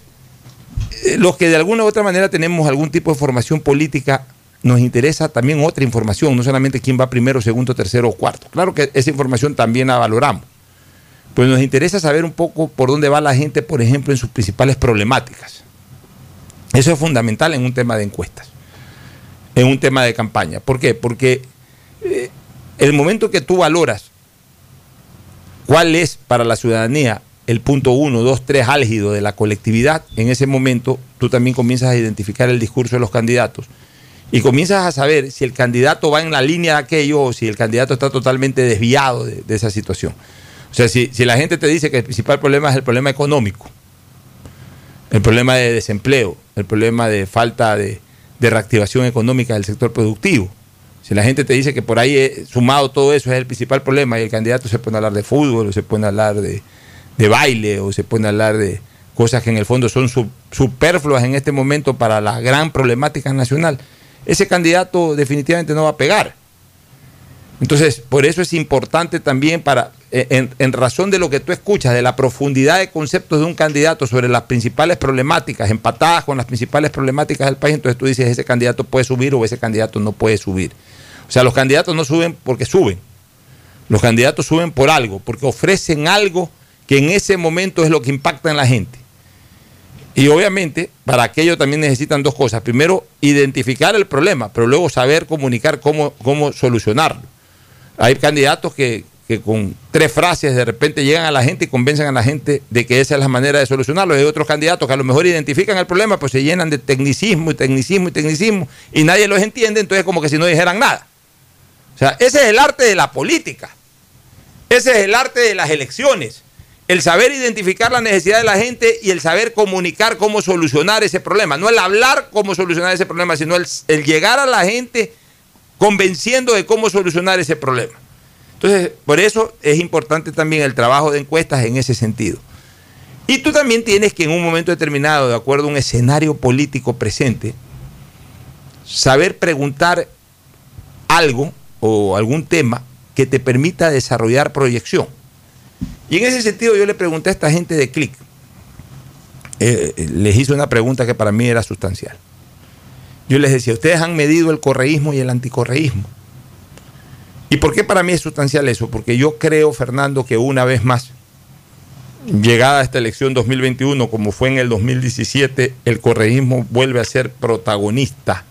eh, los que de alguna u otra manera tenemos algún tipo de formación política, nos interesa también otra información, no solamente quién va primero, segundo, tercero o cuarto. Claro que esa información también la valoramos. Pues nos interesa saber un poco por dónde va la gente, por ejemplo, en sus principales problemáticas. Eso es fundamental en un tema de encuestas, en un tema de campaña. ¿Por qué? Porque eh, el momento que tú valoras cuál es para la ciudadanía el punto 1, 2, 3 álgido de la colectividad, en ese momento tú también comienzas a identificar el discurso de los candidatos y comienzas a saber si el candidato va en la línea de aquello o si el candidato está totalmente desviado de, de esa situación. O sea, si, si, la gente te dice que el principal problema es el problema económico, el problema de desempleo, el problema de falta de, de reactivación económica del sector productivo, si la gente te dice que por ahí eh, sumado todo eso es el principal problema y el candidato se pone a hablar de fútbol o se pone a hablar de, de baile o se pone a hablar de cosas que en el fondo son superfluas en este momento para la gran problemática nacional, ese candidato definitivamente no va a pegar. Entonces, por eso es importante también para, en, en, razón de lo que tú escuchas, de la profundidad de conceptos de un candidato sobre las principales problemáticas, empatadas con las principales problemáticas del país, entonces tú dices, ese candidato puede subir o ese candidato no puede subir. O sea, los candidatos no suben porque suben. Los candidatos suben por algo, porque ofrecen algo que en ese momento es lo que impacta en la gente. Y obviamente, para aquello también necesitan dos cosas. Primero, identificar el problema, pero luego saber comunicar cómo, cómo solucionarlo. Hay candidatos que, que, con tres frases de repente llegan a la gente y convencen a la gente de que esa es la manera de solucionarlo. Hay otros candidatos que a lo mejor identifican el problema, pues se llenan de tecnicismo y tecnicismo y tecnicismo y nadie los entiende, entonces como que si no dijeran nada. O sea, ese es el arte de la política. Ese es el arte de las elecciones el saber identificar la necesidad de la gente y el saber comunicar cómo solucionar ese problema. No el hablar cómo solucionar ese problema, sino el, el, llegar a la gente convenciendo de cómo solucionar ese problema. Entonces, por eso es importante también el trabajo de encuestas en ese sentido. Y tú también tienes que en un momento determinado, de acuerdo a un escenario político presente, saber preguntar algo o algún tema que te permita desarrollar proyección. Y en ese sentido yo le pregunté a esta gente de CLIC, eh, les hice una pregunta que para mí era sustancial. Yo les decía, ustedes han medido el correísmo y el anticorreísmo. ¿Y por qué para mí es sustancial eso? Porque yo creo, Fernando, que una vez más, llegada a esta elección 2021, como fue en el 2017, el correísmo vuelve a ser protagonista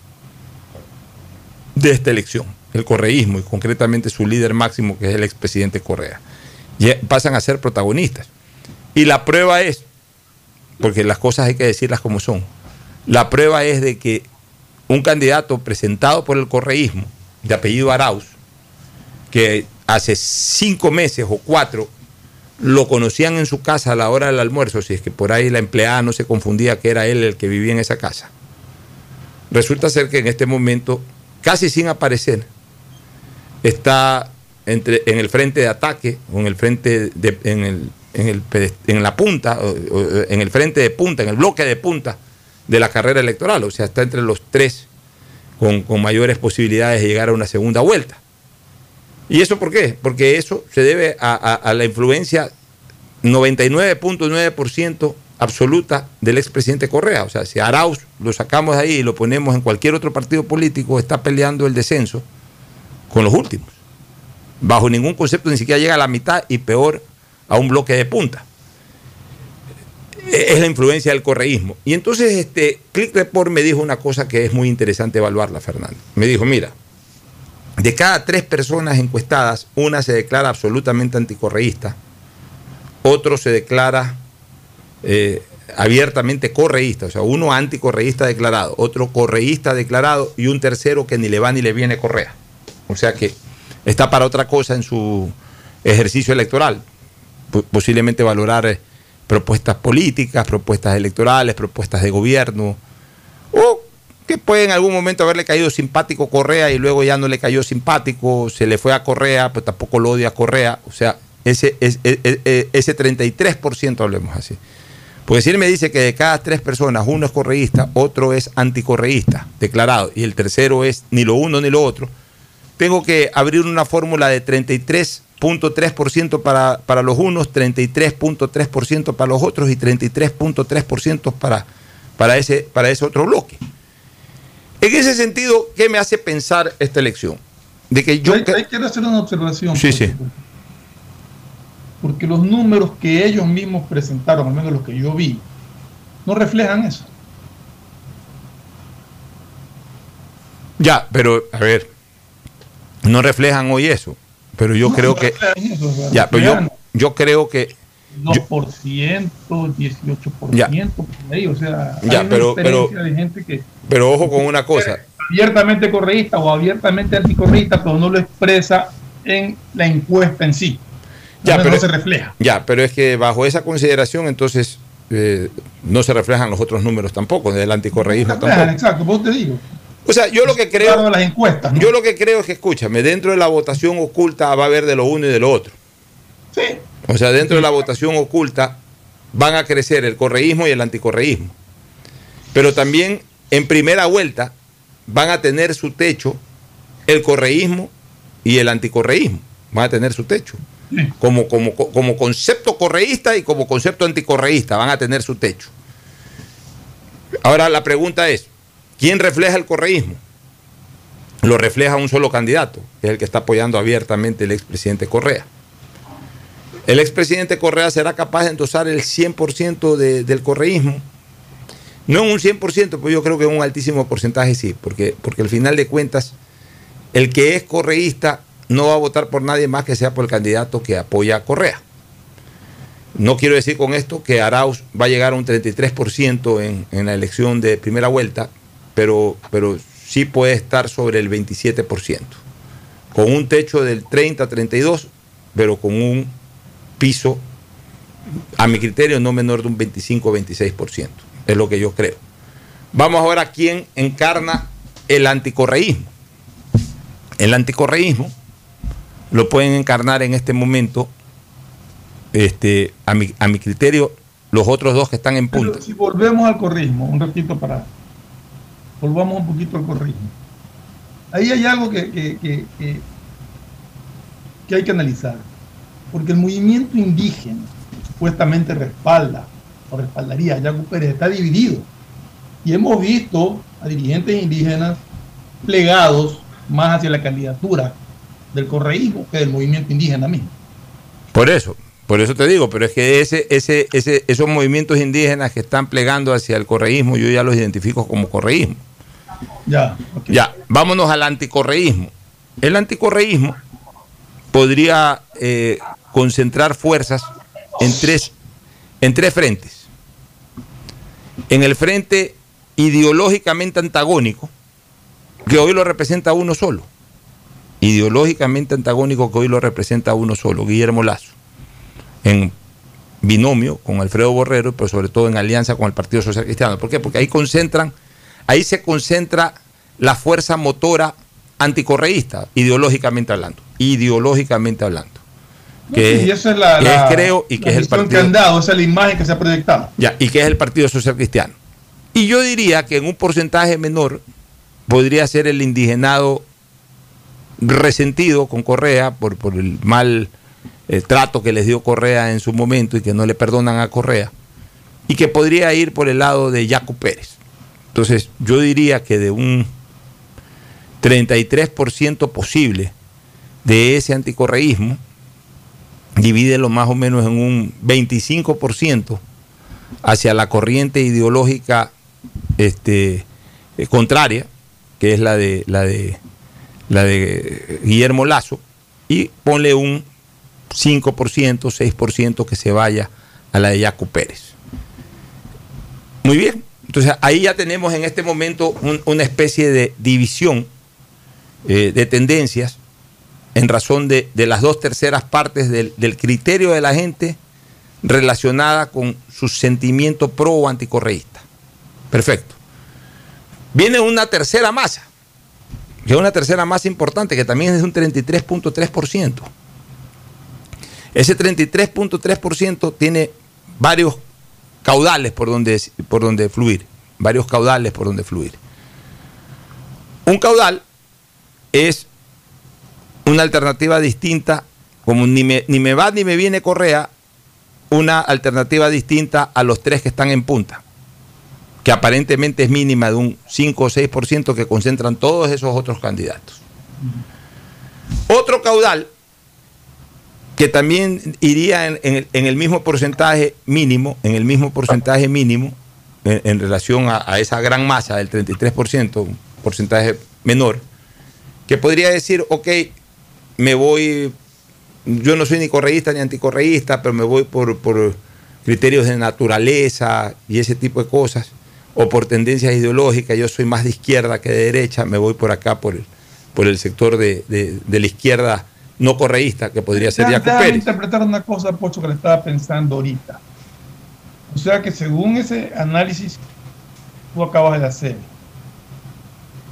de esta elección. El correísmo y concretamente su líder máximo, que es el expresidente Correa pasan a ser protagonistas. Y la prueba es, porque las cosas hay que decirlas como son, la prueba es de que un candidato presentado por el correísmo, de apellido Arauz, que hace cinco meses o cuatro lo conocían en su casa a la hora del almuerzo, si es que por ahí la empleada no se confundía que era él el que vivía en esa casa. Resulta ser que en este momento, casi sin aparecer, está entre, en el frente de ataque o en el frente de, en, el, en, el, en la punta, en el frente de punta, en el bloque de punta de la carrera electoral. O sea, está entre los tres con mayores posibilidades de llegar a una segunda vuelta. ¿Y eso por qué? Porque eso se debe a, la influencia 99.9% absoluta del expresidente Correa. O sea, si Arauz lo sacamos de ahí y lo ponemos en cualquier otro partido político, está peleando el descenso con los últimos bajo ningún concepto ni siquiera llega a la mitad y peor a un bloque de punta. Es la influencia del correísmo. Y entonces este Click Report me dijo una cosa que es muy interesante evaluarla, Fernando. Me dijo, mira, de cada tres personas encuestadas, una se declara absolutamente anticorreísta, otro se declara eh, abiertamente correísta, o sea, uno anticorreísta declarado, otro correísta declarado y un tercero que ni le va ni le viene Correa. O sea que está para otra cosa en su ejercicio electoral. Posiblemente valorar eh, propuestas políticas, propuestas electorales, propuestas de gobierno, o que puede en algún momento haberle caído simpático Correa y luego ya no le cayó simpático, se le fue a Correa, pues tampoco lo odia a Correa, o sea, ese, ese, ese, ese 33%, hablemos así. Porque si él me dice que de cada tres personas, uno es correísta, otro es anticorreísta, declarado, y el tercero es ni lo uno ni lo otro, tengo que abrir una fórmula de 33.3% para, para los unos, 33.3% para los otros y 33.3% para, para, ese, para ese otro bloque. En ese sentido, ¿qué me hace pensar esta elección? De que yo que hacer una observación. Sí, porque- sí. Porque los números que ellos mismos presentaron, al menos los que yo vi, no reflejan eso. Ya, pero a ver, no reflejan hoy eso, pero yo No, creo no que eso, ya, pero yo, yo creo que 2%, 18%, Ya. por ahí, o sea, Ya, hay pero- de gente que pero ojo con una cosa, abiertamente correísta o abiertamente anticorreísta, pero no lo expresa en la encuesta en sí. Ya, pero- no se refleja. ya, pero es que bajo esa consideración entonces eh, no se reflejan los otros números tampoco, del anticorreísmo Reflejan, tampoco. exacto, vos te digo. O sea, yo lo que creo. Claro, las encuestas, ¿no? Yo lo que creo es que, escúchame, dentro de la votación oculta va a haber de lo uno y de lo otro. Sí. O sea, dentro de la votación oculta van a crecer el correísmo y el anticorreísmo. Pero también en primera vuelta van a tener su techo el correísmo y el anticorreísmo. Van a tener su techo. Como, como, como concepto correísta y como concepto anticorreísta van a tener su techo. Ahora la pregunta es, ¿quién refleja el correísmo? Lo refleja un solo candidato, que es el que está apoyando abiertamente el expresidente Correa. ¿El expresidente Correa será capaz de endosar el 100% de- del correísmo? No en un 100%, pues yo creo que en un altísimo porcentaje sí, porque, porque al final de cuentas, el que es correísta no va a votar por nadie más que sea por el candidato que apoya a Correa. No quiero decir con esto que Arauz va a llegar a un 33% en, en la elección de primera vuelta, pero, pero sí puede estar sobre el 27%, con un techo del 30-32%, pero con un piso, a mi criterio, no menor de un 25-26%. Es lo que yo creo. Vamos ahora a quién encarna el anticorreísmo. El anticorreísmo lo pueden encarnar en este momento, este, a, mi, a mi criterio, los otros dos que están en punta. Pero si volvemos al correísmo, un ratito para. Volvamos un poquito al correísmo. Ahí hay algo que, que- que- que hay que analizar. Porque el movimiento indígena supuestamente respalda o respaldaría a Yacu Pérez, está dividido. Y hemos visto a dirigentes indígenas plegados más hacia la candidatura del correísmo que del movimiento indígena mismo. Por eso, por eso te digo, pero es que ese, ese, ese, esos movimientos indígenas que están plegando hacia el correísmo, yo ya los identifico como correísmo. Ya, Ya, vámonos al anticorreísmo. El anticorreísmo podría eh, concentrar fuerzas en tres, en tres frentes. En el frente ideológicamente antagónico, que hoy lo representa uno solo. Ideológicamente antagónico que hoy lo representa uno solo, Guillermo Lazo. En binomio con Alfredo Borrero, pero sobre todo en alianza con el Partido Social Cristiano. ¿Por qué? Porque ahí concentran, ahí se concentra la fuerza motora anticorreísta, ideológicamente hablando. Ideológicamente hablando. Que, es la, que la- es, creo, y que es el partido. que han dado, esa es la imagen que se ha proyectado. Ya, y que es el Partido Social Cristiano. Y yo diría que en un porcentaje menor podría ser el indigenado resentido con Correa por, por el mal eh, trato que les dio Correa en su momento y que no le perdonan a Correa, y que podría ir por el lado de Yacu Pérez. Entonces, yo diría que de un 33% posible de ese anticorreísmo, divídelo más o menos en un 25% hacia la corriente ideológica este, eh, contraria, que es la de, la de de Guillermo Lazo, y ponle un 5%, 6% que se vaya a la de Yacu Pérez. Muy bien, entonces ahí ya tenemos en este momento un- una especie de división eh, de tendencias en razón de, de las dos terceras partes del, del criterio de la gente relacionada con su sentimiento pro o anticorreísta. Perfecto. Viene una tercera masa, que es una tercera masa importante, que también es de un 33.3%. Ese 33.3% tiene varios caudales por donde, por donde fluir, varios caudales por donde fluir. Un caudal es una alternativa distinta, como ni me, ni me va ni me viene Correa, una alternativa distinta a los tres que están en punta. que aparentemente es mínima de un 5 o 6% que concentran todos esos otros candidatos. Otro caudal que también iría en, en el, mismo porcentaje mínimo, en el mismo porcentaje mínimo, en, en relación a, a esa gran masa del 33%, un porcentaje menor, que podría decir, ok, me voy, yo no soy ni correísta ni anticorreísta, pero me voy por, por criterios de naturaleza y ese tipo de cosas, o por tendencias ideológicas, yo soy más de izquierda que de derecha, me voy por acá por el, por el sector de, de- de la izquierda no correísta, que podría ser déjame Pérez. interpretar una cosa, Pocho, que le estaba pensando ahorita. O sea que según ese análisis que tú acabas de hacer,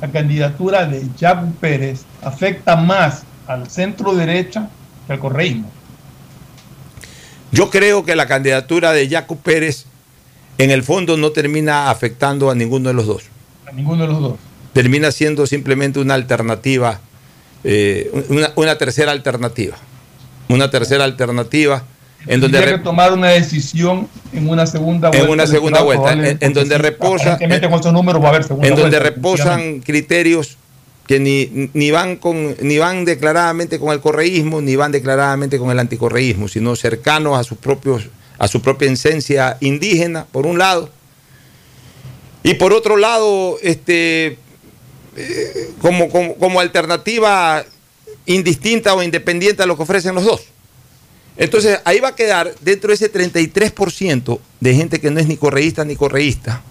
la candidatura de Jaco Pérez afecta más al centro derecha al correísmo. Yo creo que la candidatura de Jaco Pérez en el fondo no termina afectando a ninguno de los dos. A ninguno de los dos. Termina siendo simplemente una alternativa, eh, una, una tercera alternativa. Una tercera alternativa en donde Tendría que tomar una decisión en una segunda En vuelta. una segunda electoral, vuelta, en- en donde reposa- aparentemente con esos números va a haber segunda en donde vuelta, reposan criterios que ni, ni van con ni van declaradamente con el correísmo ni van declaradamente con el anticorreísmo, sino cercanos a sus propios a su propia esencia indígena por un lado y por otro lado este eh, como, como, como alternativa indistinta o independiente a lo que ofrecen los dos. Entonces ahí va a quedar dentro de ese 33% de gente que no es ni correísta ni correísta,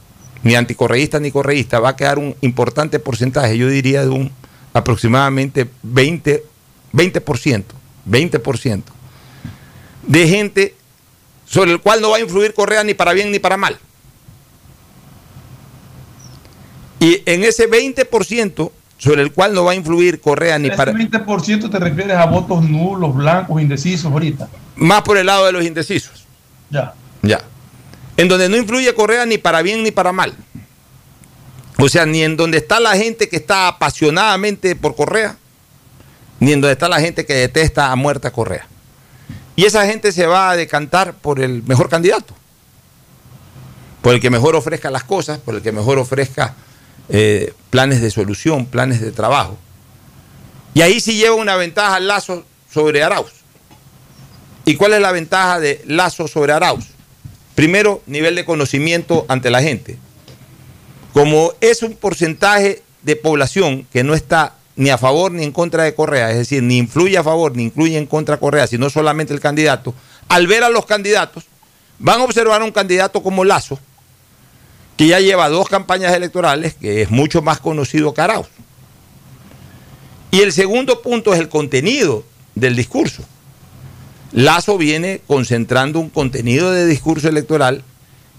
ni anticorreísta ni correísta, va a quedar un importante porcentaje, yo diría de un aproximadamente 20, 20%, 20% de gente sobre el cual no va a influir Correa ni para bien ni para mal. Y en ese 20% sobre el cual no va a influir Correa ni Ese para 20% te refieres a votos nulos, blancos, indecisos ahorita. más por el lado de los indecisos. Ya. Ya. En donde no influye Correa ni para bien ni para mal. O sea, ni en donde está la gente que está apasionadamente por Correa, ni en donde está la gente que detesta a muerte a Correa. Y esa gente se va a decantar por el mejor candidato. Por el que mejor ofrezca las cosas, por el que mejor ofrezca eh, planes de solución, planes de trabajo. Y ahí sí lleva una ventaja Lazo sobre Arauz. ¿Y cuál es la ventaja de Lazo sobre Arauz? Primero, nivel de conocimiento ante la gente. Como es un porcentaje de población que no está ni a favor ni en contra de Correa, es decir, ni influye a favor ni influye en contra de Correa, sino solamente el candidato, al ver a los candidatos, van a observar a un candidato como Lazo, que ya lleva dos campañas electorales, que es mucho más conocido que Arauz. Y el segundo punto es el contenido del discurso. Lazo viene concentrando un contenido de discurso electoral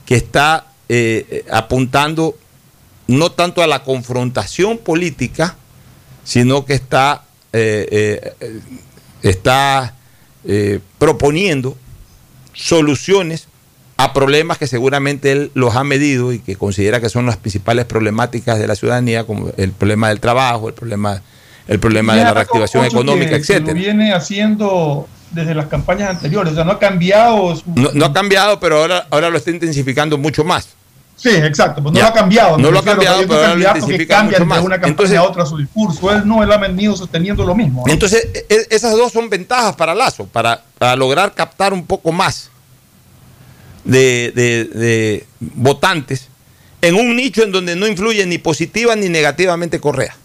que está eh, eh, apuntando no tanto a la confrontación política, sino que está, eh, eh, está proponiendo soluciones a problemas que seguramente él los ha medido y que considera que son las principales problemáticas de la ciudadanía, como el problema del trabajo, el problema, el problema de la reactivación económica. Lo viene haciendo desde las campañas anteriores, o sea, no ha cambiado. su- No, no ha cambiado, pero ahora, ahora lo está intensificando mucho más. Sí, exacto, pues no Ya. lo ha cambiado. No lo ha cambiado, pero ahora lo intensifica cambian mucho de más. una campaña Entonces- a otra su discurso. Él no, él ha venido sosteniendo lo mismo. ¿no? Entonces, e- esas dos son ventajas para Lazo, para, para lograr captar un poco más de, de- de votantes en un nicho en donde no influye ni positiva ni negativamente Correa.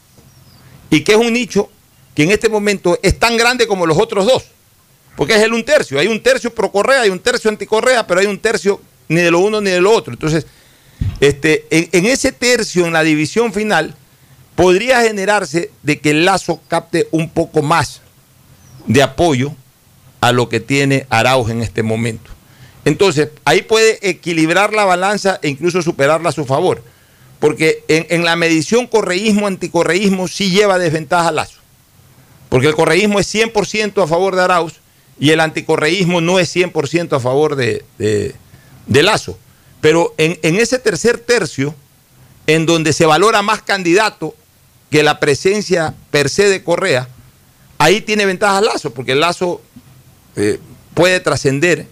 Y que es un nicho que en este momento es tan grande como los otros dos. Porque es el un tercio. Hay un tercio pro Correa, hay un tercio anti Correa, pero hay un tercio ni de lo uno ni de lo otro. Entonces, este, en, ese tercio, en la división final, podría generarse de que el Lazo capte un poco más de apoyo a lo que tiene Arauz en este momento. Entonces, ahí puede equilibrar la balanza e incluso superarla a su favor. Porque en, en la medición correísmo-anticorreísmo sí lleva desventaja a Lazo. Porque el correísmo es 100% a favor de Arauz y el anticorreísmo no es 100% a favor de, de- Lazo. Pero en, en ese tercer tercio, en donde se valora más candidato que la presencia per se de Correa, ahí tiene ventaja Lazo, porque Lazo eh, puede trascender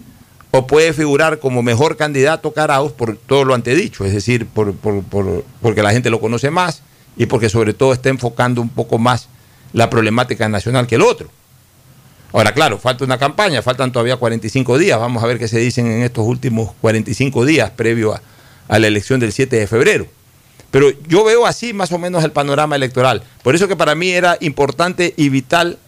o puede figurar como mejor candidato Caraos por todo lo antedicho, es decir, por, por, por, porque la gente lo conoce más y porque sobre todo está enfocando un poco más la problemática nacional que el otro. Ahora, claro, falta una campaña, faltan todavía 45 días, vamos a ver qué se dicen en estos últimos 45 días previo a, la elección del 7 de febrero. Pero yo veo así más o menos el panorama electoral. Por eso que para mí era importante y vital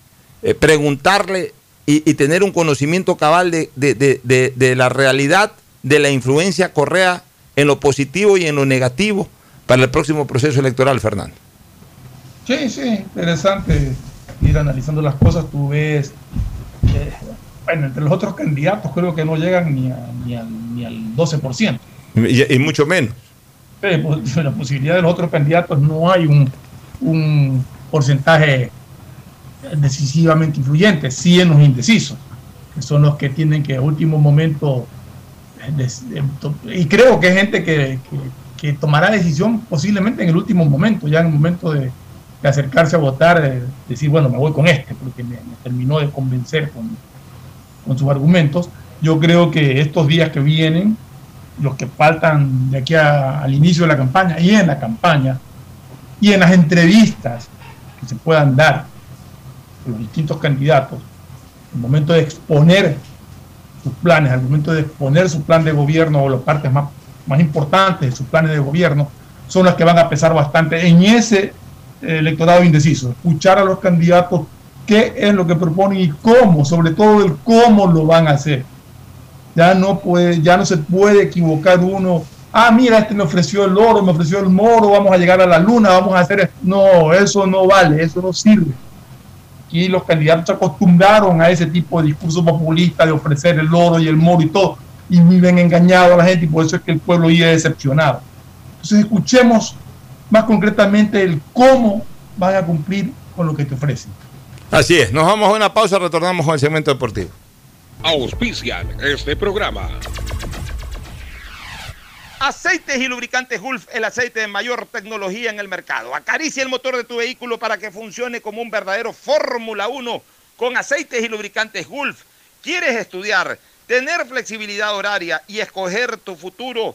eh, preguntarle y, tener un conocimiento cabal de, de, la realidad de la influencia Correa en lo positivo y en lo negativo para el próximo proceso electoral, Fernando. Sí, sí, interesante ir analizando las cosas. Tú ves, eh, bueno, entre los otros candidatos creo que no llegan ni, a, ni, al, ni al 12%. Y, y mucho menos. Pues, *laughs* la posibilidad de los otros candidatos no hay un, un porcentaje decisivamente influyente, sí en los indecisos, que son los que tienen que a último momento, y creo que hay gente que, que, que, tomará decisión posiblemente en el último momento, ya en el momento de, de acercarse a votar, de decir, bueno, me voy con este, porque me, terminó de convencer con, con sus argumentos. Yo creo que estos días que vienen, los que faltan de aquí a, al inicio de la campaña y en la campaña y en las entrevistas que se puedan dar con los distintos candidatos, al momento de exponer sus planes, al momento de exponer su plan de gobierno o las partes más, más importantes de sus planes de gobierno, son las que van a pesar bastante en ese electorado indeciso. Escuchar a los candidatos qué es lo que proponen y cómo, sobre todo el cómo lo van a hacer ya no puede, ya no se puede equivocar uno. Ah, mira, este me ofreció el oro, me ofreció el moro, vamos a llegar a la luna, vamos a hacer. No, eso no vale, eso no sirve. Aquí los candidatos se acostumbraron a ese tipo de discurso populista de ofrecer el oro y el moro y todo, y viven engañados a la gente, y por eso es que el pueblo iba decepcionado. Entonces, escuchemos más concretamente el cómo van a cumplir con lo que te ofrecen. Así es, nos vamos a una pausa, retornamos con el segmento deportivo auspician este programa. Aceites y lubricantes Gulf, el aceite de mayor tecnología en el mercado. Acaricia el motor de tu vehículo para que funcione como un verdadero Fórmula 1 con aceites y lubricantes Gulf. ¿Quieres estudiar, tener flexibilidad horaria y escoger tu futuro?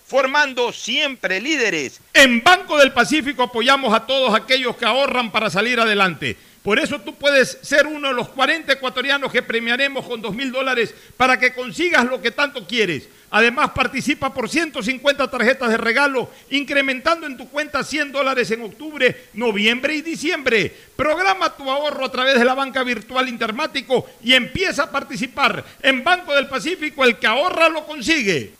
formando siempre líderes. En Banco del Pacífico apoyamos a todos aquellos que ahorran para salir adelante. Por eso tú puedes ser uno de los 40 ecuatorianos que premiaremos con 2 mil dólares para que consigas lo que tanto quieres. Además, participa por 150 tarjetas de regalo, incrementando en tu cuenta 100 dólares en octubre, noviembre y diciembre. Programa tu ahorro a través de la banca virtual Intermático y empieza a participar. En Banco del Pacífico, el que ahorra lo consigue.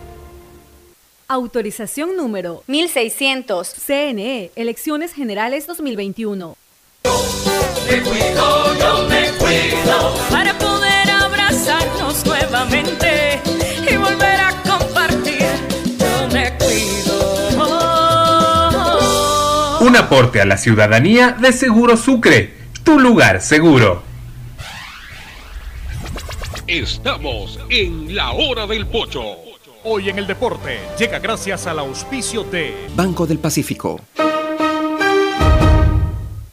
Autorización número 1600. CNE, Elecciones Generales 2021. Me cuido, yo me cuido. Para poder abrazarnos nuevamente y volver a compartir, yo me cuido. Un aporte a la ciudadanía de Seguro Sucre, tu lugar seguro. Estamos en la hora del pocho. Hoy en el deporte llega gracias al auspicio de Banco del Pacífico.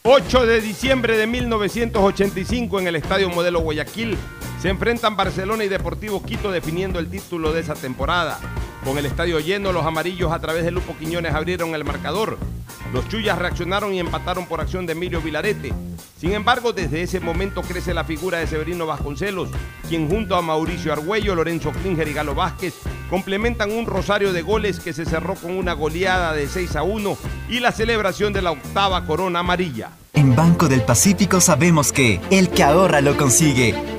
8 de diciembre de 1985 en el Estadio Modelo Guayaquil se enfrentan Barcelona y Deportivo Quito definiendo el título de esa temporada. Con el estadio lleno, los amarillos a través de Lupo Quiñones abrieron el marcador. Los Chuyas reaccionaron y empataron por acción de Emilio Vilarete. Sin embargo, desde ese momento crece la figura de Severino Vasconcelos, quien junto a Mauricio Argüello, Lorenzo Klinger y Galo Vázquez complementan un rosario de goles que se cerró con una goleada de 6 a 1 y la celebración de la octava corona amarilla. En Banco del Pacífico sabemos que el que ahorra lo consigue.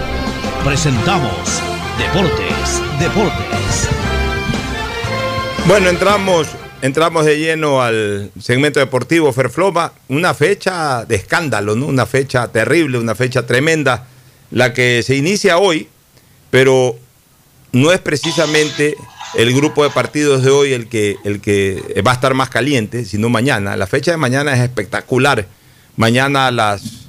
presentamos Deportes, Deportes. Bueno, entramos, entramos de lleno al segmento deportivo Ferfloma. Una fecha de escándalo, ¿no? Una fecha terrible, una fecha tremenda, la que se inicia hoy, pero no es precisamente el grupo de partidos de hoy el que, el que va a estar más caliente, sino mañana. La fecha de mañana es espectacular. Mañana a las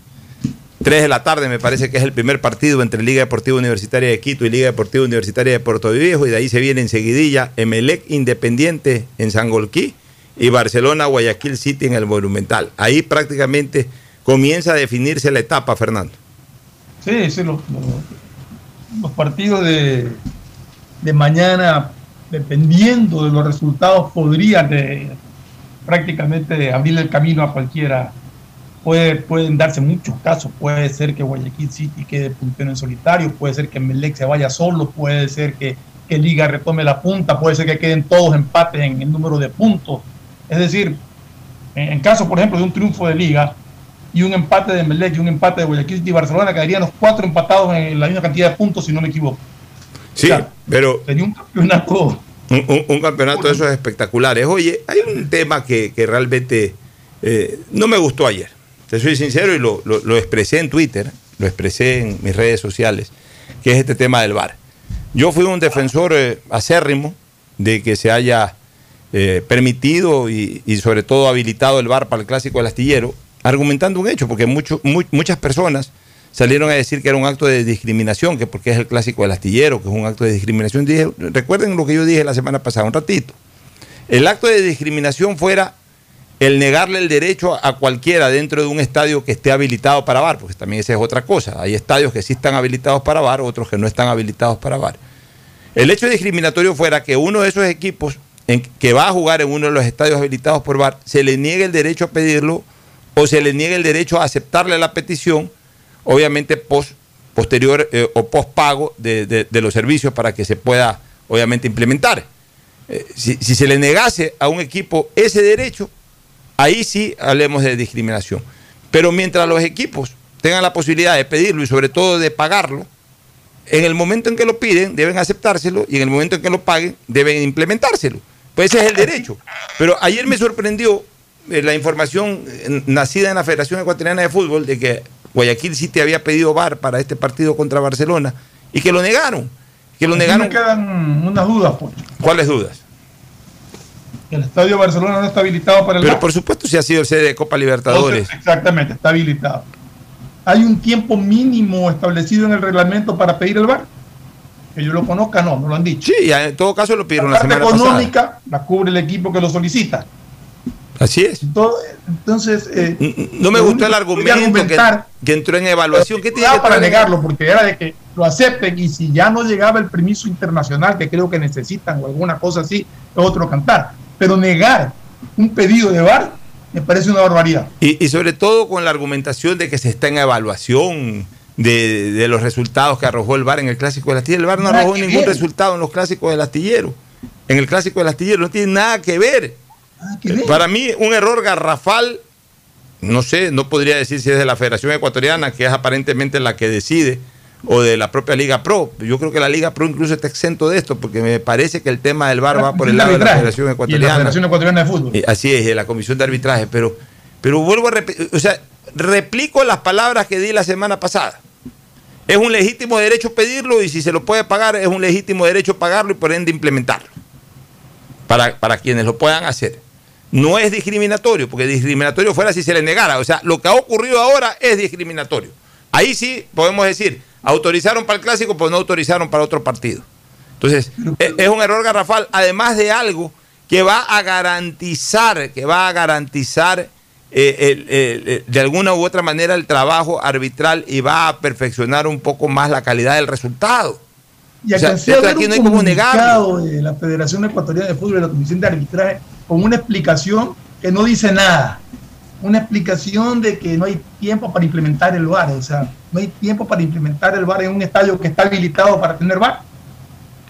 3 de la tarde me parece que es el primer partido entre Liga Deportiva Universitaria de Quito y Liga Deportiva Universitaria de Puerto Viejo y de ahí se viene enseguidilla Emelec Independiente en Sangolquí y Barcelona Guayaquil City en el Monumental. Ahí prácticamente comienza a definirse la etapa, Fernando. Sí, sí, los, partidos de, de mañana, dependiendo de los resultados, podrían prácticamente abrir el camino a cualquiera Puede, pueden darse muchos casos. Puede ser que Guayaquil City quede puntero en solitario, puede ser que Melec se vaya solo, puede ser que, que Liga retome la punta, puede ser que queden todos empates en el número de puntos. Es decir, en, en caso, por ejemplo, de un triunfo de Liga y un empate de Melec y un empate de Guayaquil City y Barcelona, quedarían los cuatro empatados en la misma cantidad de puntos, si no me equivoco. Sí, o sea, pero. Sería un campeonato. Un, un, un campeonato de esos espectaculares. Oye, hay un tema que, que realmente eh, no me gustó ayer. Te soy sincero y lo, lo, expresé en Twitter, lo expresé en mis redes sociales, que es este tema del VAR. Yo fui un defensor eh, acérrimo de que se haya eh, permitido y, sobre todo habilitado el VAR para el clásico del astillero, argumentando un hecho, porque muchas personas salieron a decir que era un acto de discriminación, que porque es el clásico del astillero, que es un acto de discriminación. Dije, recuerden lo que yo dije la semana pasada, un ratito. El acto de discriminación fuera el negarle el derecho a cualquiera dentro de un estadio que esté habilitado para bar, porque también esa es otra cosa. Hay estadios que sí están habilitados para bar, otros que no están habilitados para bar. El hecho discriminatorio fuera que uno de esos equipos que va a jugar en uno de los estadios habilitados por bar se le niegue el derecho a pedirlo o se le niegue el derecho a aceptarle la petición, obviamente post, posterior eh, o post pago de, los servicios para que se pueda obviamente implementar. Eh, si, si se le negase a un equipo ese derecho, ahí sí hablemos de discriminación. Pero mientras los equipos tengan la posibilidad de pedirlo y sobre todo de pagarlo, en el momento en que lo piden deben aceptárselo y en el momento en que lo paguen deben implementárselo. Pues ese es el derecho. Pero ayer me sorprendió eh, la información eh, nacida en la Federación Ecuatoriana de Fútbol de que Guayaquil City había pedido VAR para este partido contra Barcelona y que lo negaron. Que lo negaron. Me quedan unas dudas, pues. ¿Cuáles dudas? El Estadio Barcelona no está habilitado para el Pero por supuesto si ha sido sede de Copa Libertadores. Entonces, exactamente, está habilitado. ¿Hay un tiempo mínimo establecido en el reglamento para pedir el VAR? Que yo lo conozca, no, no lo han dicho. Sí, en todo caso lo pidieron la, la semana económica pasada. la cubre el equipo que lo solicita. Así es. Entonces, eh, no me gustó el argumento que, que, entró en evaluación. ¿Qué tiene que para negarlo? Porque era de que lo acepten y si ya no llegaba el permiso internacional que creo que necesitan o alguna cosa así, es otro cantar pero negar un pedido de VAR me parece una barbaridad. Y, y, sobre todo con la argumentación de que se está en evaluación de, de los resultados que arrojó el VAR en el Clásico del Astillero. El VAR no arrojó ningún resultado en los Clásicos del Astillero. En el Clásico del Astillero no tiene nada que ver. Nada que ver. Para mí, un error garrafal, no sé, no podría decir si es de la Federación Ecuatoriana, que es aparentemente la que decide, o de la propia Liga Pro. Yo creo que la Liga Pro incluso está exento de esto, porque me parece que el tema del VAR va por el lado de la Federación Ecuatoriana. Y la Federación Ecuatoriana de Fútbol. Y así es, y la Comisión de Arbitraje. Pero, pero vuelvo a repetir, o sea, replico las palabras que di la semana pasada. Es un legítimo derecho pedirlo y si se lo puede pagar, es un legítimo derecho pagarlo y por ende implementarlo. Para, para quienes lo puedan hacer. No es discriminatorio, porque discriminatorio fuera si se le negara. O sea, lo que ha ocurrido ahora es discriminatorio. Ahí sí podemos decir, autorizaron para el clásico, pero no autorizaron para otro partido. Entonces, es, es un error garrafal, además de algo que va a garantizar, que va a garantizar eh, el- el- el- de alguna u otra manera el trabajo arbitral y va a perfeccionar un poco más la calidad del resultado. Y O sea, esto aquí un no hay como negarlo. comunicado de la Federación Ecuatoriana de Fútbol y la Comisión de Arbitraje con una explicación que no dice nada. Una explicación de que no hay tiempo para implementar el VAR. O sea, no hay tiempo para implementar el VAR en un estadio que está habilitado para tener VAR.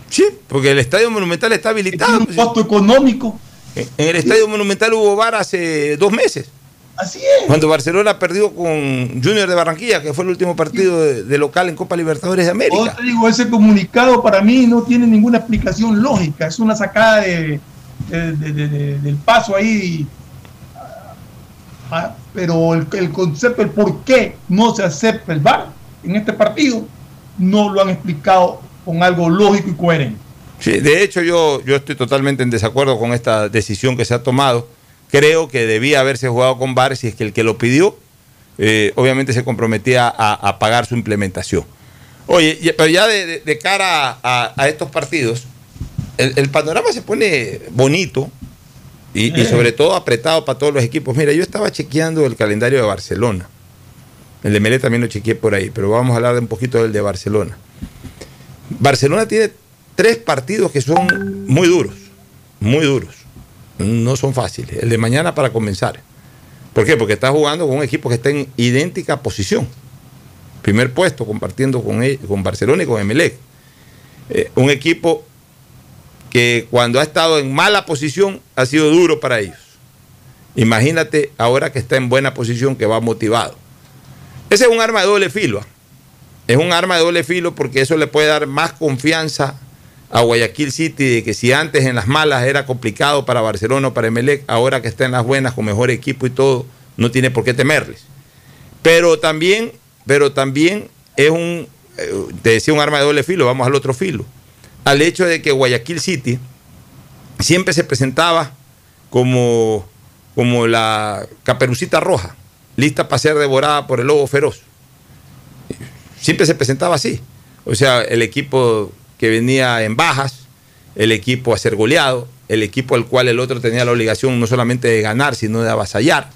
Sí, porque el Estadio Monumental está habilitado. un costo económico. En el Estadio Monumental hubo VAR hace dos meses. Así es. Cuando Barcelona perdió con Junior de Barranquilla, que fue el último partido de, de local en Copa Libertadores de Yo América. te digo, ese comunicado para mí no tiene ninguna explicación lógica. Es una sacada de, de- de- de- de- del paso ahí. Ah, pero el, concepto, el por qué no se acepta el VAR en este partido, no lo han explicado con algo lógico y coherente. Sí, de hecho, yo, yo estoy totalmente en desacuerdo con esta decisión que se ha tomado. Creo que debía haberse jugado con VAR si es que el que lo pidió, eh, obviamente se comprometía a, pagar su implementación. Oye, pero ya de, cara a, estos partidos, el panorama se pone bonito y, y sobre todo apretado para todos los equipos. Mira, yo estaba chequeando el calendario de Barcelona. El de Melé también lo chequeé por ahí, pero vamos a hablar de un poquito del de Barcelona. Barcelona tiene tres partidos que son muy duros, muy duros. No son fáciles. El de mañana para comenzar. ¿Por qué? Porque está jugando con un equipo que está en idéntica posición. Primer puesto compartiendo con, el- con Barcelona y con Emelec. Eh, un equipo que cuando ha estado en mala posición ha sido duro para ellos. Imagínate ahora que está en buena posición, que va motivado. Ese es un arma de doble filo. ¿ah? Es un arma de doble filo porque eso le puede dar más confianza a Guayaquil City de que si antes en las malas era complicado para Barcelona o para Emelec, ahora que está en las buenas con mejor equipo y todo, no tiene por qué temerles. Pero también, pero también es un, eh, te decía un arma de doble filo, vamos al otro filo. Al hecho de que Guayaquil City siempre se presentaba como, como la caperucita roja, lista para ser devorada por el lobo feroz. Siempre se presentaba así. O sea, el equipo que venía en bajas, el equipo a ser goleado, el equipo al cual el otro tenía la obligación no solamente de ganar, sino de avasallar.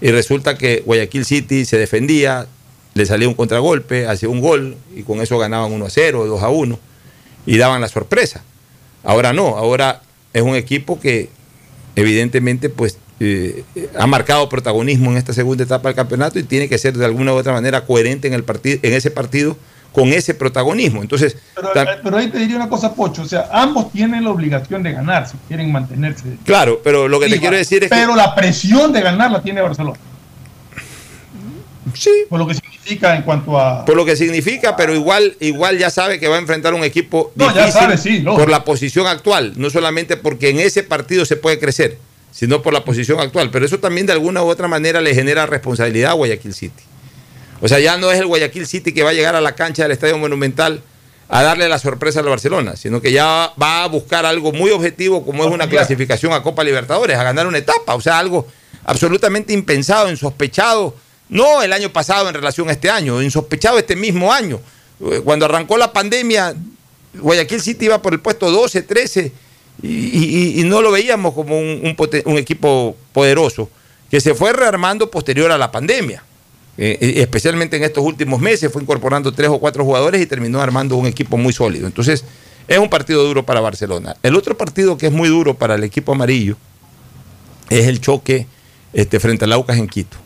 Y resulta que Guayaquil City se defendía, le salía un contragolpe, hacía un gol y con eso ganaban 1 a 0, 2 a 1 y daban la sorpresa. Ahora no, ahora es un equipo que evidentemente pues eh, ha marcado protagonismo en esta segunda etapa del campeonato y tiene que ser de alguna u otra manera coherente en el partido, en ese partido con ese protagonismo. Entonces, Pero, eh, pero ahí te diría una cosa, Pocho. O sea, ambos tienen la obligación de ganar si quieren mantenerse. claro, pero lo que te quiero decir es Pero que la presión de ganar la tiene Barcelona. Sí. Por lo que significa en cuanto a. por lo que significa, pero igual, igual ya sabe que va a enfrentar un equipo No, ya sabe, sí, por la posición actual, no solamente porque en ese partido se puede crecer, sino por la posición actual. Pero eso también de alguna u otra manera le genera responsabilidad a Guayaquil City. O sea, ya no es el Guayaquil City que va a llegar a la cancha del Estadio Monumental a darle la sorpresa al Barcelona, sino que ya va a buscar algo muy objetivo como es una clasificación a Copa Libertadores, a ganar una etapa, o sea, algo absolutamente impensado, insospechado, no el año pasado en relación a este año, insospechado este mismo año. Eh, Cuando arrancó la pandemia, Guayaquil City iba por el puesto 12, 13 y, no lo veíamos como un equipo poderoso, que se fue rearmando posterior a la pandemia. Eh, eh, especialmente en estos últimos meses, fue incorporando tres o cuatro jugadores y terminó armando un equipo muy sólido. Entonces, es un partido duro para Barcelona. El otro partido que es muy duro para el equipo amarillo es el choque este, frente al Aucas en Quito.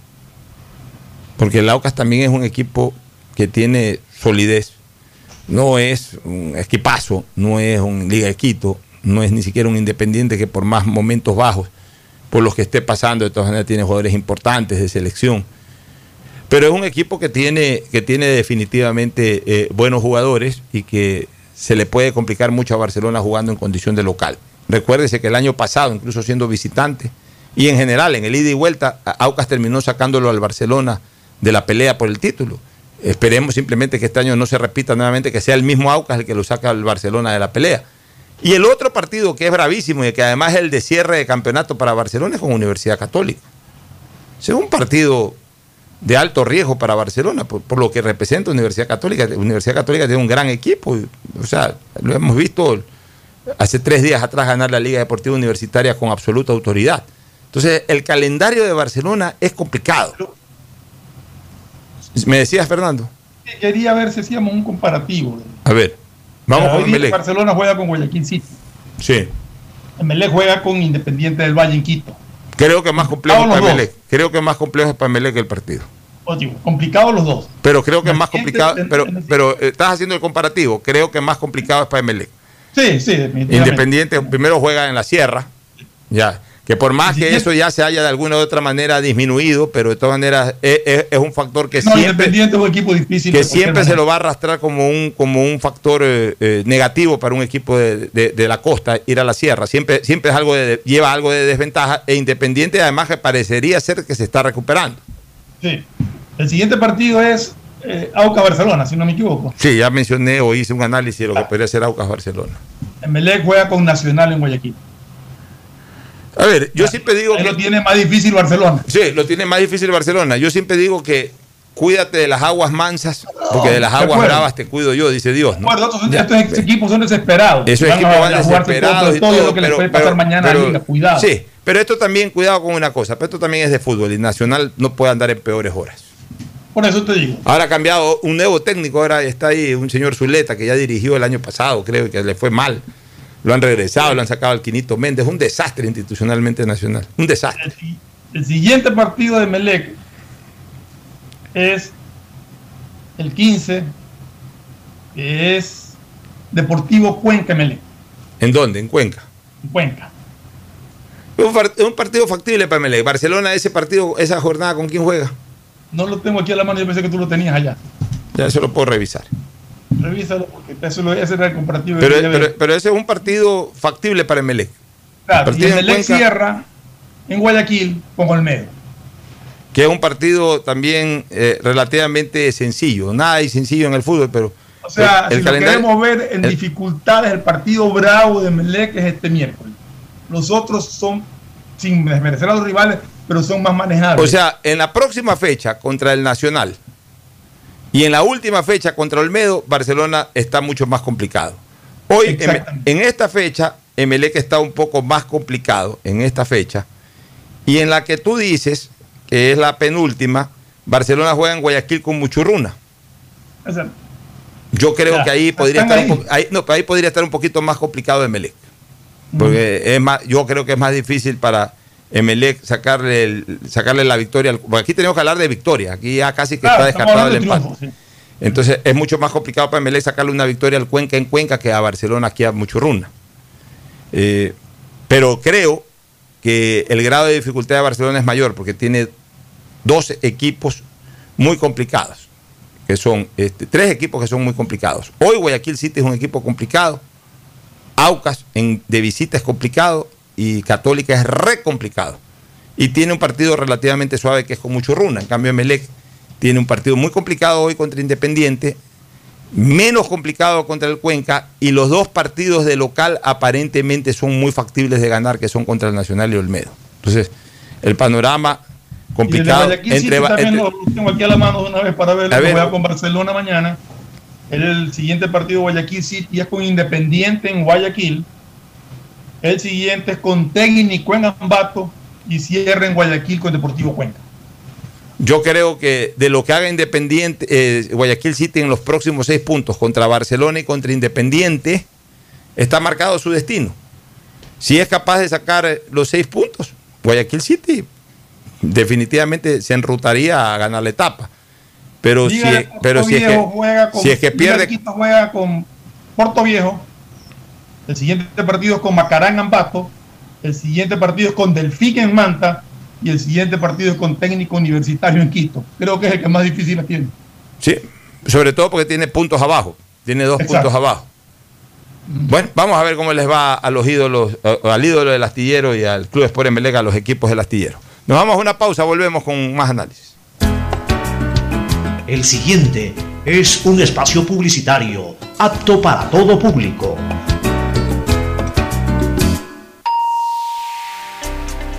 Porque el Aucas también es un equipo que tiene solidez. No es un equipazo, no es un Liga de Quito, no es ni siquiera un Independiente que por más momentos bajos, por los que esté pasando, de todas maneras tiene jugadores importantes de selección. Pero es un equipo que tiene, que tiene definitivamente eh, buenos jugadores y que se le puede complicar mucho a Barcelona jugando en condición de local. Recuérdese que el año pasado, incluso siendo visitante, Y en general, en el ida y vuelta, Aucas terminó sacándolo al Barcelona de la pelea por el título. Esperemos simplemente que este año no se repita nuevamente, que sea el mismo Aucas el que lo saca al Barcelona de la pelea. Y el otro partido que es bravísimo y que además es el de cierre de campeonato para Barcelona es con Universidad Católica. Es un partido de alto riesgo para Barcelona, por, lo que representa Universidad Católica. Universidad Católica tiene un gran equipo, o sea, lo hemos visto hace tres días atrás ganar la Liga Deportiva Universitaria con absoluta autoridad. Entonces, el calendario de Barcelona es complicado. ¿Me decías, Fernando? Quería ver si hacíamos un comparativo. A ver, vamos con Melec. Barcelona juega con Guayaquil City. Sí. Melec juega con Independiente del Valle en Quito. Creo que es más complejo para Melec. Creo que es más complejo para Melec que el partido. complicado los dos. Pero creo que es más complicado. Pero, pero eh, estás haciendo el comparativo. Creo que es más complicado es para Melec. Sí, sí, Independiente primero juega en la sierra. Ya que por más que eso ya se haya de alguna u otra manera disminuido, pero de todas maneras es, un factor que siempre, Independiente es un equipo difícil que siempre se lo va a arrastrar como un, como un factor eh, eh, negativo para un equipo de, la costa ir a la sierra. Siempre, siempre es algo de, lleva algo de desventaja e Independiente además que parecería ser que se está recuperando. Sí. El siguiente partido es eh, Aucas Barcelona, si no me equivoco. Sí, ya mencioné o hice un análisis de lo que podría ser Aucas Barcelona. Melec juega con Nacional en Guayaquil. A ver, yo siempre digo que. Lo tiene más difícil Barcelona. Sí, lo tiene más difícil Barcelona. Yo siempre digo que cuídate de las aguas mansas, porque de las aguas bravas te cuido yo, dice Dios. ¿no? estos, equipos son desesperados. Esos equipos van desesperados. y todo, lo que les puede pasar mañana cuidado. Sí, pero esto también, cuidado con una cosa, pero esto también es de fútbol y Nacional no puede andar en peores horas. Por eso te digo. Ahora ha cambiado un nuevo técnico, ahora está ahí un señor Zuleta que ya dirigió el año pasado, creo que le fue mal. Lo han regresado, lo han sacado al Quinito Méndez. Un desastre institucionalmente nacional. Un desastre. El, siguiente partido de Melec es el 15, que es Deportivo Cuenca Melec. ¿En dónde? En Cuenca. En Cuenca. Es un, partido factible para Melec. Barcelona, ese partido, esa jornada, ¿con quién juega? No lo tengo aquí a la mano, yo pensé que tú lo tenías allá. Ya eso lo puedo revisar. Revísalo porque eso lo voy a hacer el comparativo. Pero, pero, ese es un partido factible para Emelec. Claro, y Emelec cierra en Guayaquil con Olmedo. Que es un partido también eh, relativamente sencillo. Nada hay sencillo en el fútbol, pero. O sea, el si lo queremos ver en dificultades, el partido bravo de Emelec es este miércoles. Los otros son, sin desmerecer a los rivales, pero son más manejables. O sea, en la próxima fecha contra el Nacional, y en la última fecha contra Olmedo, Barcelona está mucho más complicado. Hoy, en, esta fecha, Emelec está un poco más complicado, en esta fecha. Y en la que tú dices, que es la penúltima, Barcelona juega en Guayaquil con Muchurruna. Yo creo que ahí podría, estar Un no, ahí podría estar un poquito más complicado Emelec. Porque es más, yo creo que es más difícil para Emelec sacarle, sacarle la victoria. aquí tenemos que hablar de victoria, aquí ya casi que está descartado el empate. Entonces es mucho más complicado para Emelec sacarle una victoria al Cuenca en Cuenca que a Barcelona aquí a Muchurruna. Eh, pero creo que el grado de dificultad de Barcelona es mayor porque tiene dos equipos muy complicados, que son este, tres equipos que son muy complicados. Hoy Guayaquil City es un equipo complicado, Aucas en, de visita es complicado y Católica es re complicado. Y tiene un partido relativamente suave que es con mucho runa. En cambio, Melec tiene un partido muy complicado hoy contra Independiente, menos complicado contra el Cuenca, y los dos partidos de local aparentemente son muy factibles de ganar, que son contra el Nacional y Olmedo. Entonces, el panorama complicado. entre, también lo tengo aquí a la mano una vez para ver, ver. Voy con Barcelona mañana. El siguiente partido Guayaquil City es con Independiente en Guayaquil. El siguiente es con Técnico en Ambato y cierra en Guayaquil con Deportivo Cuenca. Yo creo que de lo que haga Independiente, eh, Guayaquil City en los próximos seis puntos contra Barcelona y contra Independiente, está marcado su destino. Si es capaz de sacar los seis puntos, Guayaquil City definitivamente se enrutaría a ganar la etapa. Pero si, pero si es, que, si es que pierde. juega con Puerto Viejo el siguiente partido es con Macarán Ambato. El siguiente partido es con Delfín en Manta. Y el siguiente partido es con Técnico Universitario en Quito. Creo que es el que más difícil la tiene. Sí, sobre todo porque tiene puntos abajo. Tiene dos puntos abajo. Bueno, vamos a ver cómo les va a los ídolos, al ídolo del astillero y al Club Sport Emelec, a los equipos del astillero. Nos vamos a una pausa, volvemos con más análisis. El siguiente es un espacio publicitario apto para todo público.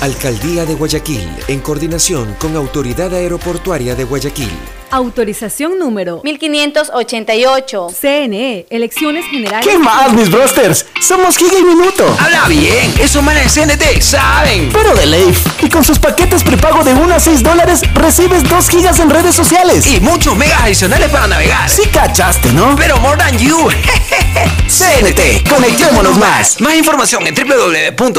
Alcaldía de Guayaquil, en coordinación con Autoridad Aeroportuaria de Guayaquil. Autorización número 1588. CNE, Elecciones Generales. ¿Qué más, mis brosters? Somos Giga y Minuto. Habla bien, esos manes de CNT saben. Pero de Leif. Y con sus paquetes prepago de 1 a 6 dólares, recibes 2 gigas en redes sociales. Y muchos megas adicionales para navegar. Sí cachaste, ¿no? Pero more than you. *laughs* CNT, conectémonos más. Más información en www.cnt.com.es.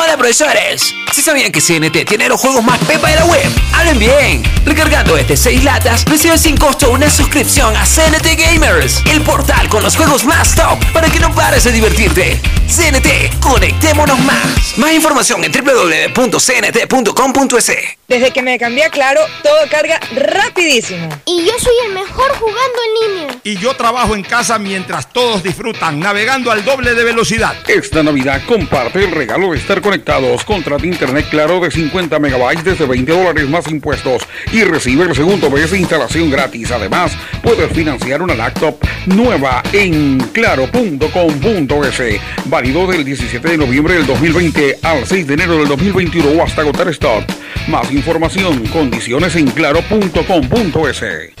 Hola profesores, si sabían que CNT tiene los juegos más pepa de la web, hablen bien. Recargando este 6 latas, recibe sin costo una suscripción a CNT Gamers, el portal con los juegos más top para que no pares de divertirte. CNT, conectémonos más. Más información en www.cnt.com.es. Desde que me cambié a Claro, todo carga rapidísimo. Y yo soy el mejor jugando en línea. Y yo trabajo en casa mientras todos disfrutan, navegando al doble de velocidad. Esta Navidad comparte el regalo de estar conectados. Contrata internet claro de 50 megabytes desde 20 dólares más impuestos y recibe el segundo mes de instalación gratis. Además, puedes financiar una laptop nueva en claro.com.es. Válido del 17 de noviembre del 2020 al 6 de enero del 2021 o hasta agotar stock. Más información, condiciones en claro.com.es.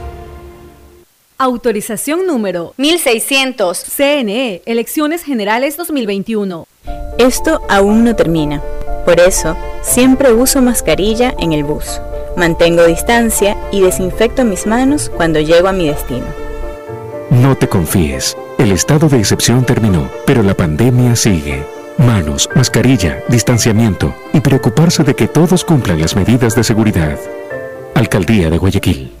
Autorización número 1600. CNE, Elecciones Generales 2021. Esto aún no termina. Por eso, siempre uso mascarilla en el bus. Mantengo distancia y desinfecto mis manos cuando llego a mi destino. No te confíes. El estado de excepción terminó, pero la pandemia sigue. Manos, mascarilla, distanciamiento y preocuparse de que todos cumplan las medidas de seguridad. Alcaldía de Guayaquil.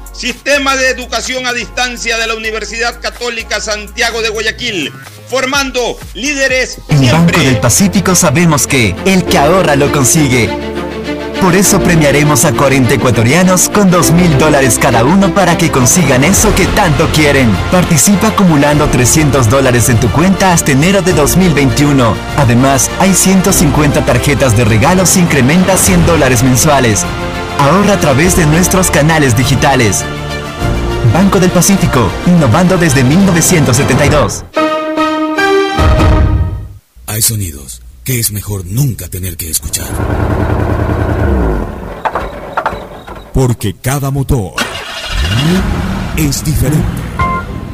Sistema de Educación a Distancia de la Universidad Católica Santiago de Guayaquil, formando líderes En Banco del Pacífico sabemos que el que ahorra lo consigue. Por eso premiaremos a 40 ecuatorianos con 2 mil dólares cada uno para que consigan eso que tanto quieren. Participa acumulando 300 dólares en tu cuenta hasta enero de 2021. Además, hay 150 tarjetas de regalos e incrementa 100 dólares mensuales. Ahorra a través de nuestros canales digitales. Banco del Pacífico, innovando desde 1972. Hay sonidos que es mejor nunca tener que escuchar. Porque cada motor es diferente.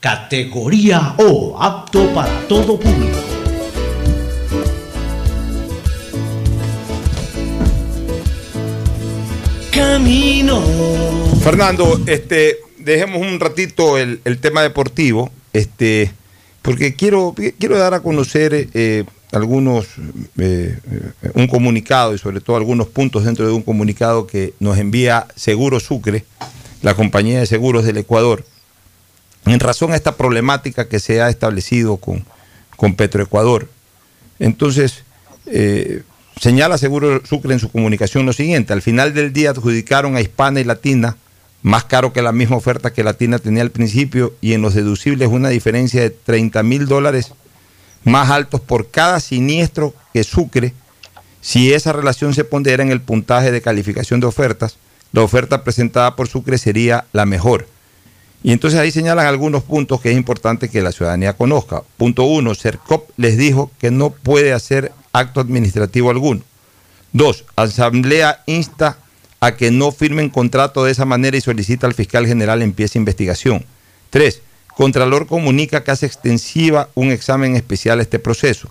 categoría O, apto para todo público. Camino. Fernando, este, dejemos un ratito el, tema deportivo, este, porque quiero, quiero dar a conocer eh, algunos, eh, eh, un comunicado y sobre todo algunos puntos dentro de un comunicado que nos envía Seguro Sucre, la compañía de seguros del Ecuador, en razón a esta problemática que se ha establecido con, con Petroecuador. Entonces, eh, señala Seguro Sucre en su comunicación lo siguiente, al final del día adjudicaron a Hispana y Latina más caro que la misma oferta que Latina tenía al principio y en los deducibles una diferencia de 30 mil dólares más altos por cada siniestro que Sucre, si esa relación se pondera en el puntaje de calificación de ofertas, la oferta presentada por Sucre sería la mejor. Y entonces ahí señalan algunos puntos que es importante que la ciudadanía conozca. Punto uno, CERCOP les dijo que no puede hacer acto administrativo alguno. Dos, Asamblea insta a que no firmen contrato de esa manera y solicita al fiscal general empiece investigación. Tres, Contralor comunica que hace extensiva un examen especial a este proceso.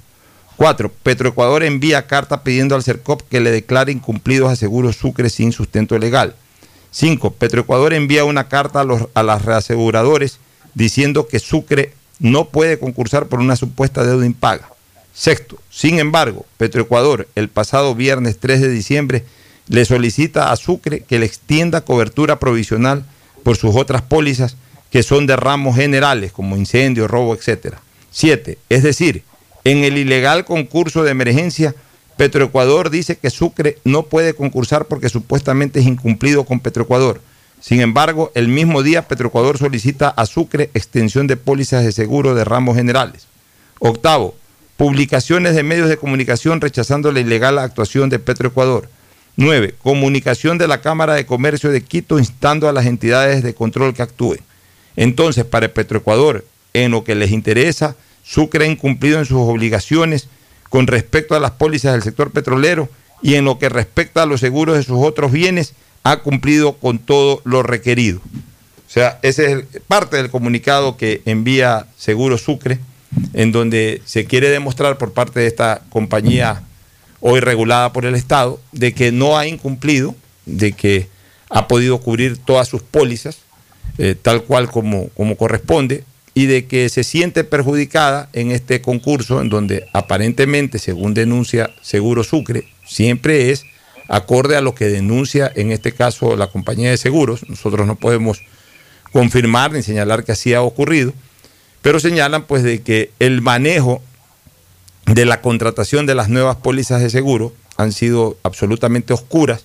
Cuatro, Petroecuador envía carta pidiendo al CERCOP que le declare incumplidos a Seguros Sucre sin sustento legal. Cinco, Petroecuador envía una carta a, los, las reaseguradores diciendo que Sucre no puede concursar por una supuesta deuda impaga. Sexto, sin embargo, Petroecuador el pasado viernes 3 de diciembre le solicita a Sucre que le extienda cobertura provisional por sus otras pólizas que son de ramos generales como incendio, robo, etc. Siete, es decir, en el ilegal concurso de emergencia, Petroecuador dice que Sucre no puede concursar porque supuestamente es incumplido con Petroecuador. Sin embargo, el mismo día Petroecuador solicita a Sucre extensión de pólizas de seguro de ramos generales. Octavo, publicaciones de medios de comunicación rechazando la ilegal actuación de Petroecuador. 9. Comunicación de la Cámara de Comercio de Quito instando a las entidades de control que actúen. Entonces, para Petroecuador, en lo que les interesa, Sucre ha incumplido en sus obligaciones con respecto a las pólizas del sector petrolero y en lo que respecta a los seguros de sus otros bienes, ha cumplido con todo lo requerido. O sea, ese es parte del comunicado que envía Seguro Sucre, en donde se quiere demostrar por parte de esta compañía hoy regulada por el Estado, de que no ha incumplido, de que ha podido cubrir todas sus pólizas, eh, tal cual como, como corresponde, y de que se siente perjudicada en este concurso, en donde aparentemente, según denuncia Seguro Sucre, siempre es acorde a lo que denuncia en este caso la compañía de seguros. Nosotros no podemos confirmar ni señalar que así ha ocurrido, pero señalan pues de que el manejo de la contratación de las nuevas pólizas de seguro han sido absolutamente oscuras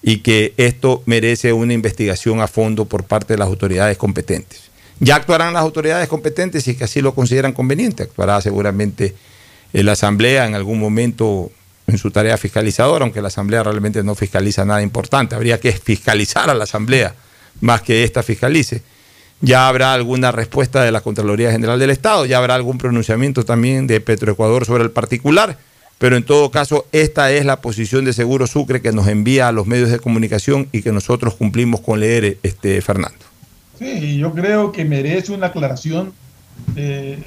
y que esto merece una investigación a fondo por parte de las autoridades competentes. Ya actuarán las autoridades competentes si que así lo consideran conveniente. Actuará seguramente la Asamblea en algún momento en su tarea fiscalizadora, aunque la Asamblea realmente no fiscaliza nada importante. Habría que fiscalizar a la Asamblea más que ésta fiscalice. Ya habrá alguna respuesta de la Contraloría General del Estado, ya habrá algún pronunciamiento también de Petroecuador sobre el particular pero en todo caso, esta es la posición de Seguro Sucre que nos envía a los medios de comunicación y que nosotros cumplimos con leer, este, Fernando. Sí, yo creo que merece una aclaración de,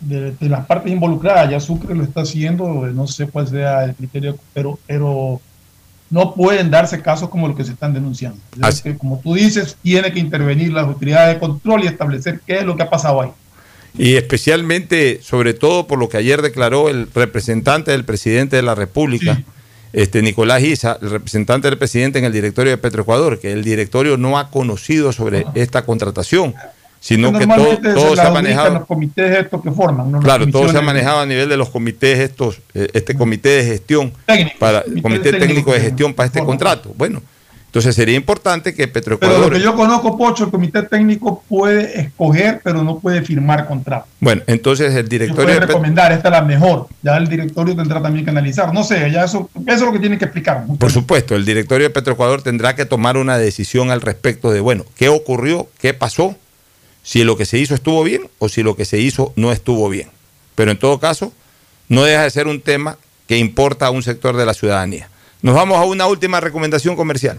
de, las partes involucradas. Ya Sucre lo está haciendo, no sé cuál sea el criterio, pero, pero no pueden darse casos como los que se están denunciando. Que, como tú dices, tiene que intervenir las autoridades de control y establecer qué es lo que ha pasado ahí. Y especialmente, sobre todo por lo que ayer declaró el representante del presidente de la República, este Nicolás Isa, el representante del presidente en el directorio de Petroecuador, que el directorio no ha conocido sobre esta contratación, sino que todo, se ha manejado. los comités estos que forman. ¿no? Claro, todo se ha manejado a nivel de los comités estos, eh, este comité de gestión, Técnico, para, comité comité técnico, técnico de gestión para este contrato. Bueno, entonces sería importante que Pero lo Petroecuador, que yo conozco, Pocho, el comité técnico puede escoger, pero no puede firmar contrato. bueno, entonces el directorio puede recomendar, esta es la mejor. Ya el directorio tendrá también que analizar. No sé, ya eso, eso es lo que tiene que explicar. Por supuesto, el directorio de Petroecuador tendrá que tomar una decisión al respecto de, bueno, ¿qué ocurrió? ¿Qué pasó? Si lo que se hizo estuvo bien o si lo que se hizo no estuvo bien. Pero en todo caso, no deja de ser un tema que importa a un sector de la ciudadanía. Nos vamos a una última recomendación comercial.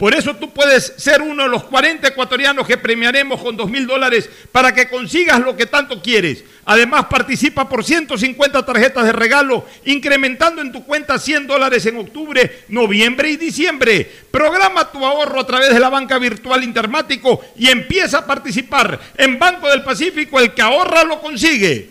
Por eso tú puedes ser uno de los 40 ecuatorianos que premiaremos con 2 mil dólares para que consigas lo que tanto quieres. Además, participa por 150 tarjetas de regalo, incrementando en tu cuenta 100 dólares en octubre, noviembre y diciembre. Programa tu ahorro a través de la banca virtual Intermático y empieza a participar. En Banco del Pacífico, el que ahorra lo consigue.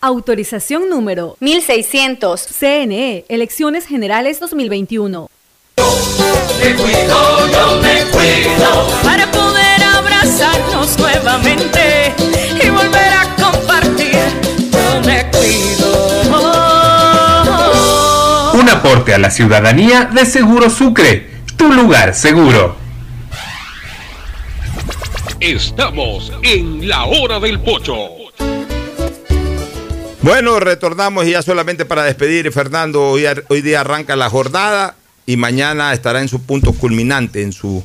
Autorización número 1600. CNE, Elecciones Generales 2021. Me cuido, yo me cuido para poder abrazarnos nuevamente y volver a compartir. Yo me cuido. Un aporte a la ciudadanía de Seguro Sucre, tu lugar seguro. Estamos en la hora del pocho. Bueno, retornamos y ya solamente para despedir, Fernando, hoy, hoy día arranca la jornada y mañana estará en su punto culminante, en su,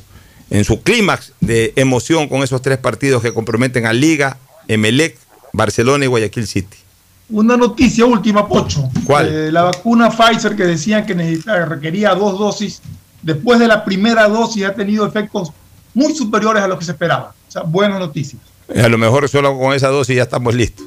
en su clímax de emoción con esos tres partidos que comprometen a Liga, Emelec, Barcelona y Guayaquil City. Una noticia última, Pocho. ¿Cuál? Eh, la vacuna Pfizer que decían que necesitaba, requería dos dosis, después de la primera dosis ha tenido efectos muy superiores a lo que se esperaba. O sea, buenas noticias. A lo mejor solo con esa dosis ya estamos listos.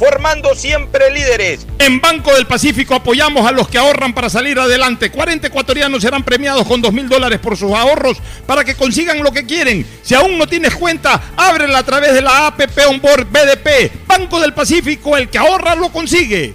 formando siempre líderes. En Banco del Pacífico apoyamos a los que ahorran para salir adelante. 40 ecuatorianos serán premiados con 2 mil dólares por sus ahorros para que consigan lo que quieren. Si aún no tienes cuenta, ábrela a través de la APP Onboard BDP. Banco del Pacífico, el que ahorra lo consigue.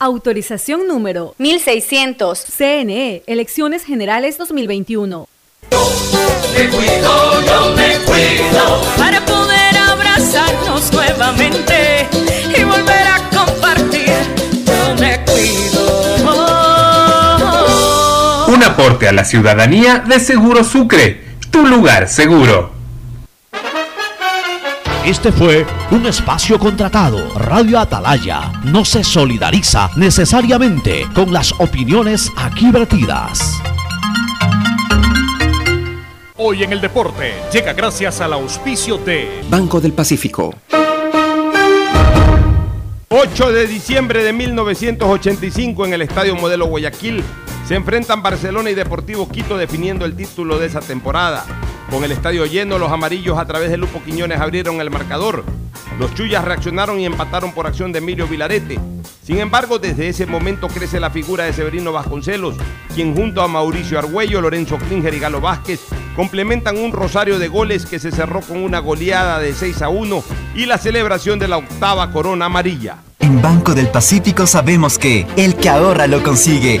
Autorización número 1600. CNE, Elecciones Generales 2021. Me cuido, yo me cuido. Para poder abrazarnos nuevamente y volver a compartir. Yo me cuido. Un aporte a la ciudadanía de Seguro Sucre, tu lugar seguro. Este fue un espacio contratado. Radio Atalaya no se solidariza necesariamente con las opiniones aquí vertidas. Hoy en el deporte llega gracias al auspicio de Banco del Pacífico. 8 de diciembre de 1985 en el Estadio Modelo Guayaquil se enfrentan Barcelona y Deportivo Quito definiendo el título de esa temporada. Con el estadio lleno, los amarillos a través de Lupo Quiñones abrieron el marcador. Los Chuyas reaccionaron y empataron por acción de Emilio Vilarete. Sin embargo, desde ese momento crece la figura de Severino Vasconcelos, quien junto a Mauricio Argüello, Lorenzo Klinger y Galo Vázquez complementan un rosario de goles que se cerró con una goleada de 6 a 1 y la celebración de la octava corona amarilla. En Banco del Pacífico sabemos que el que ahorra lo consigue.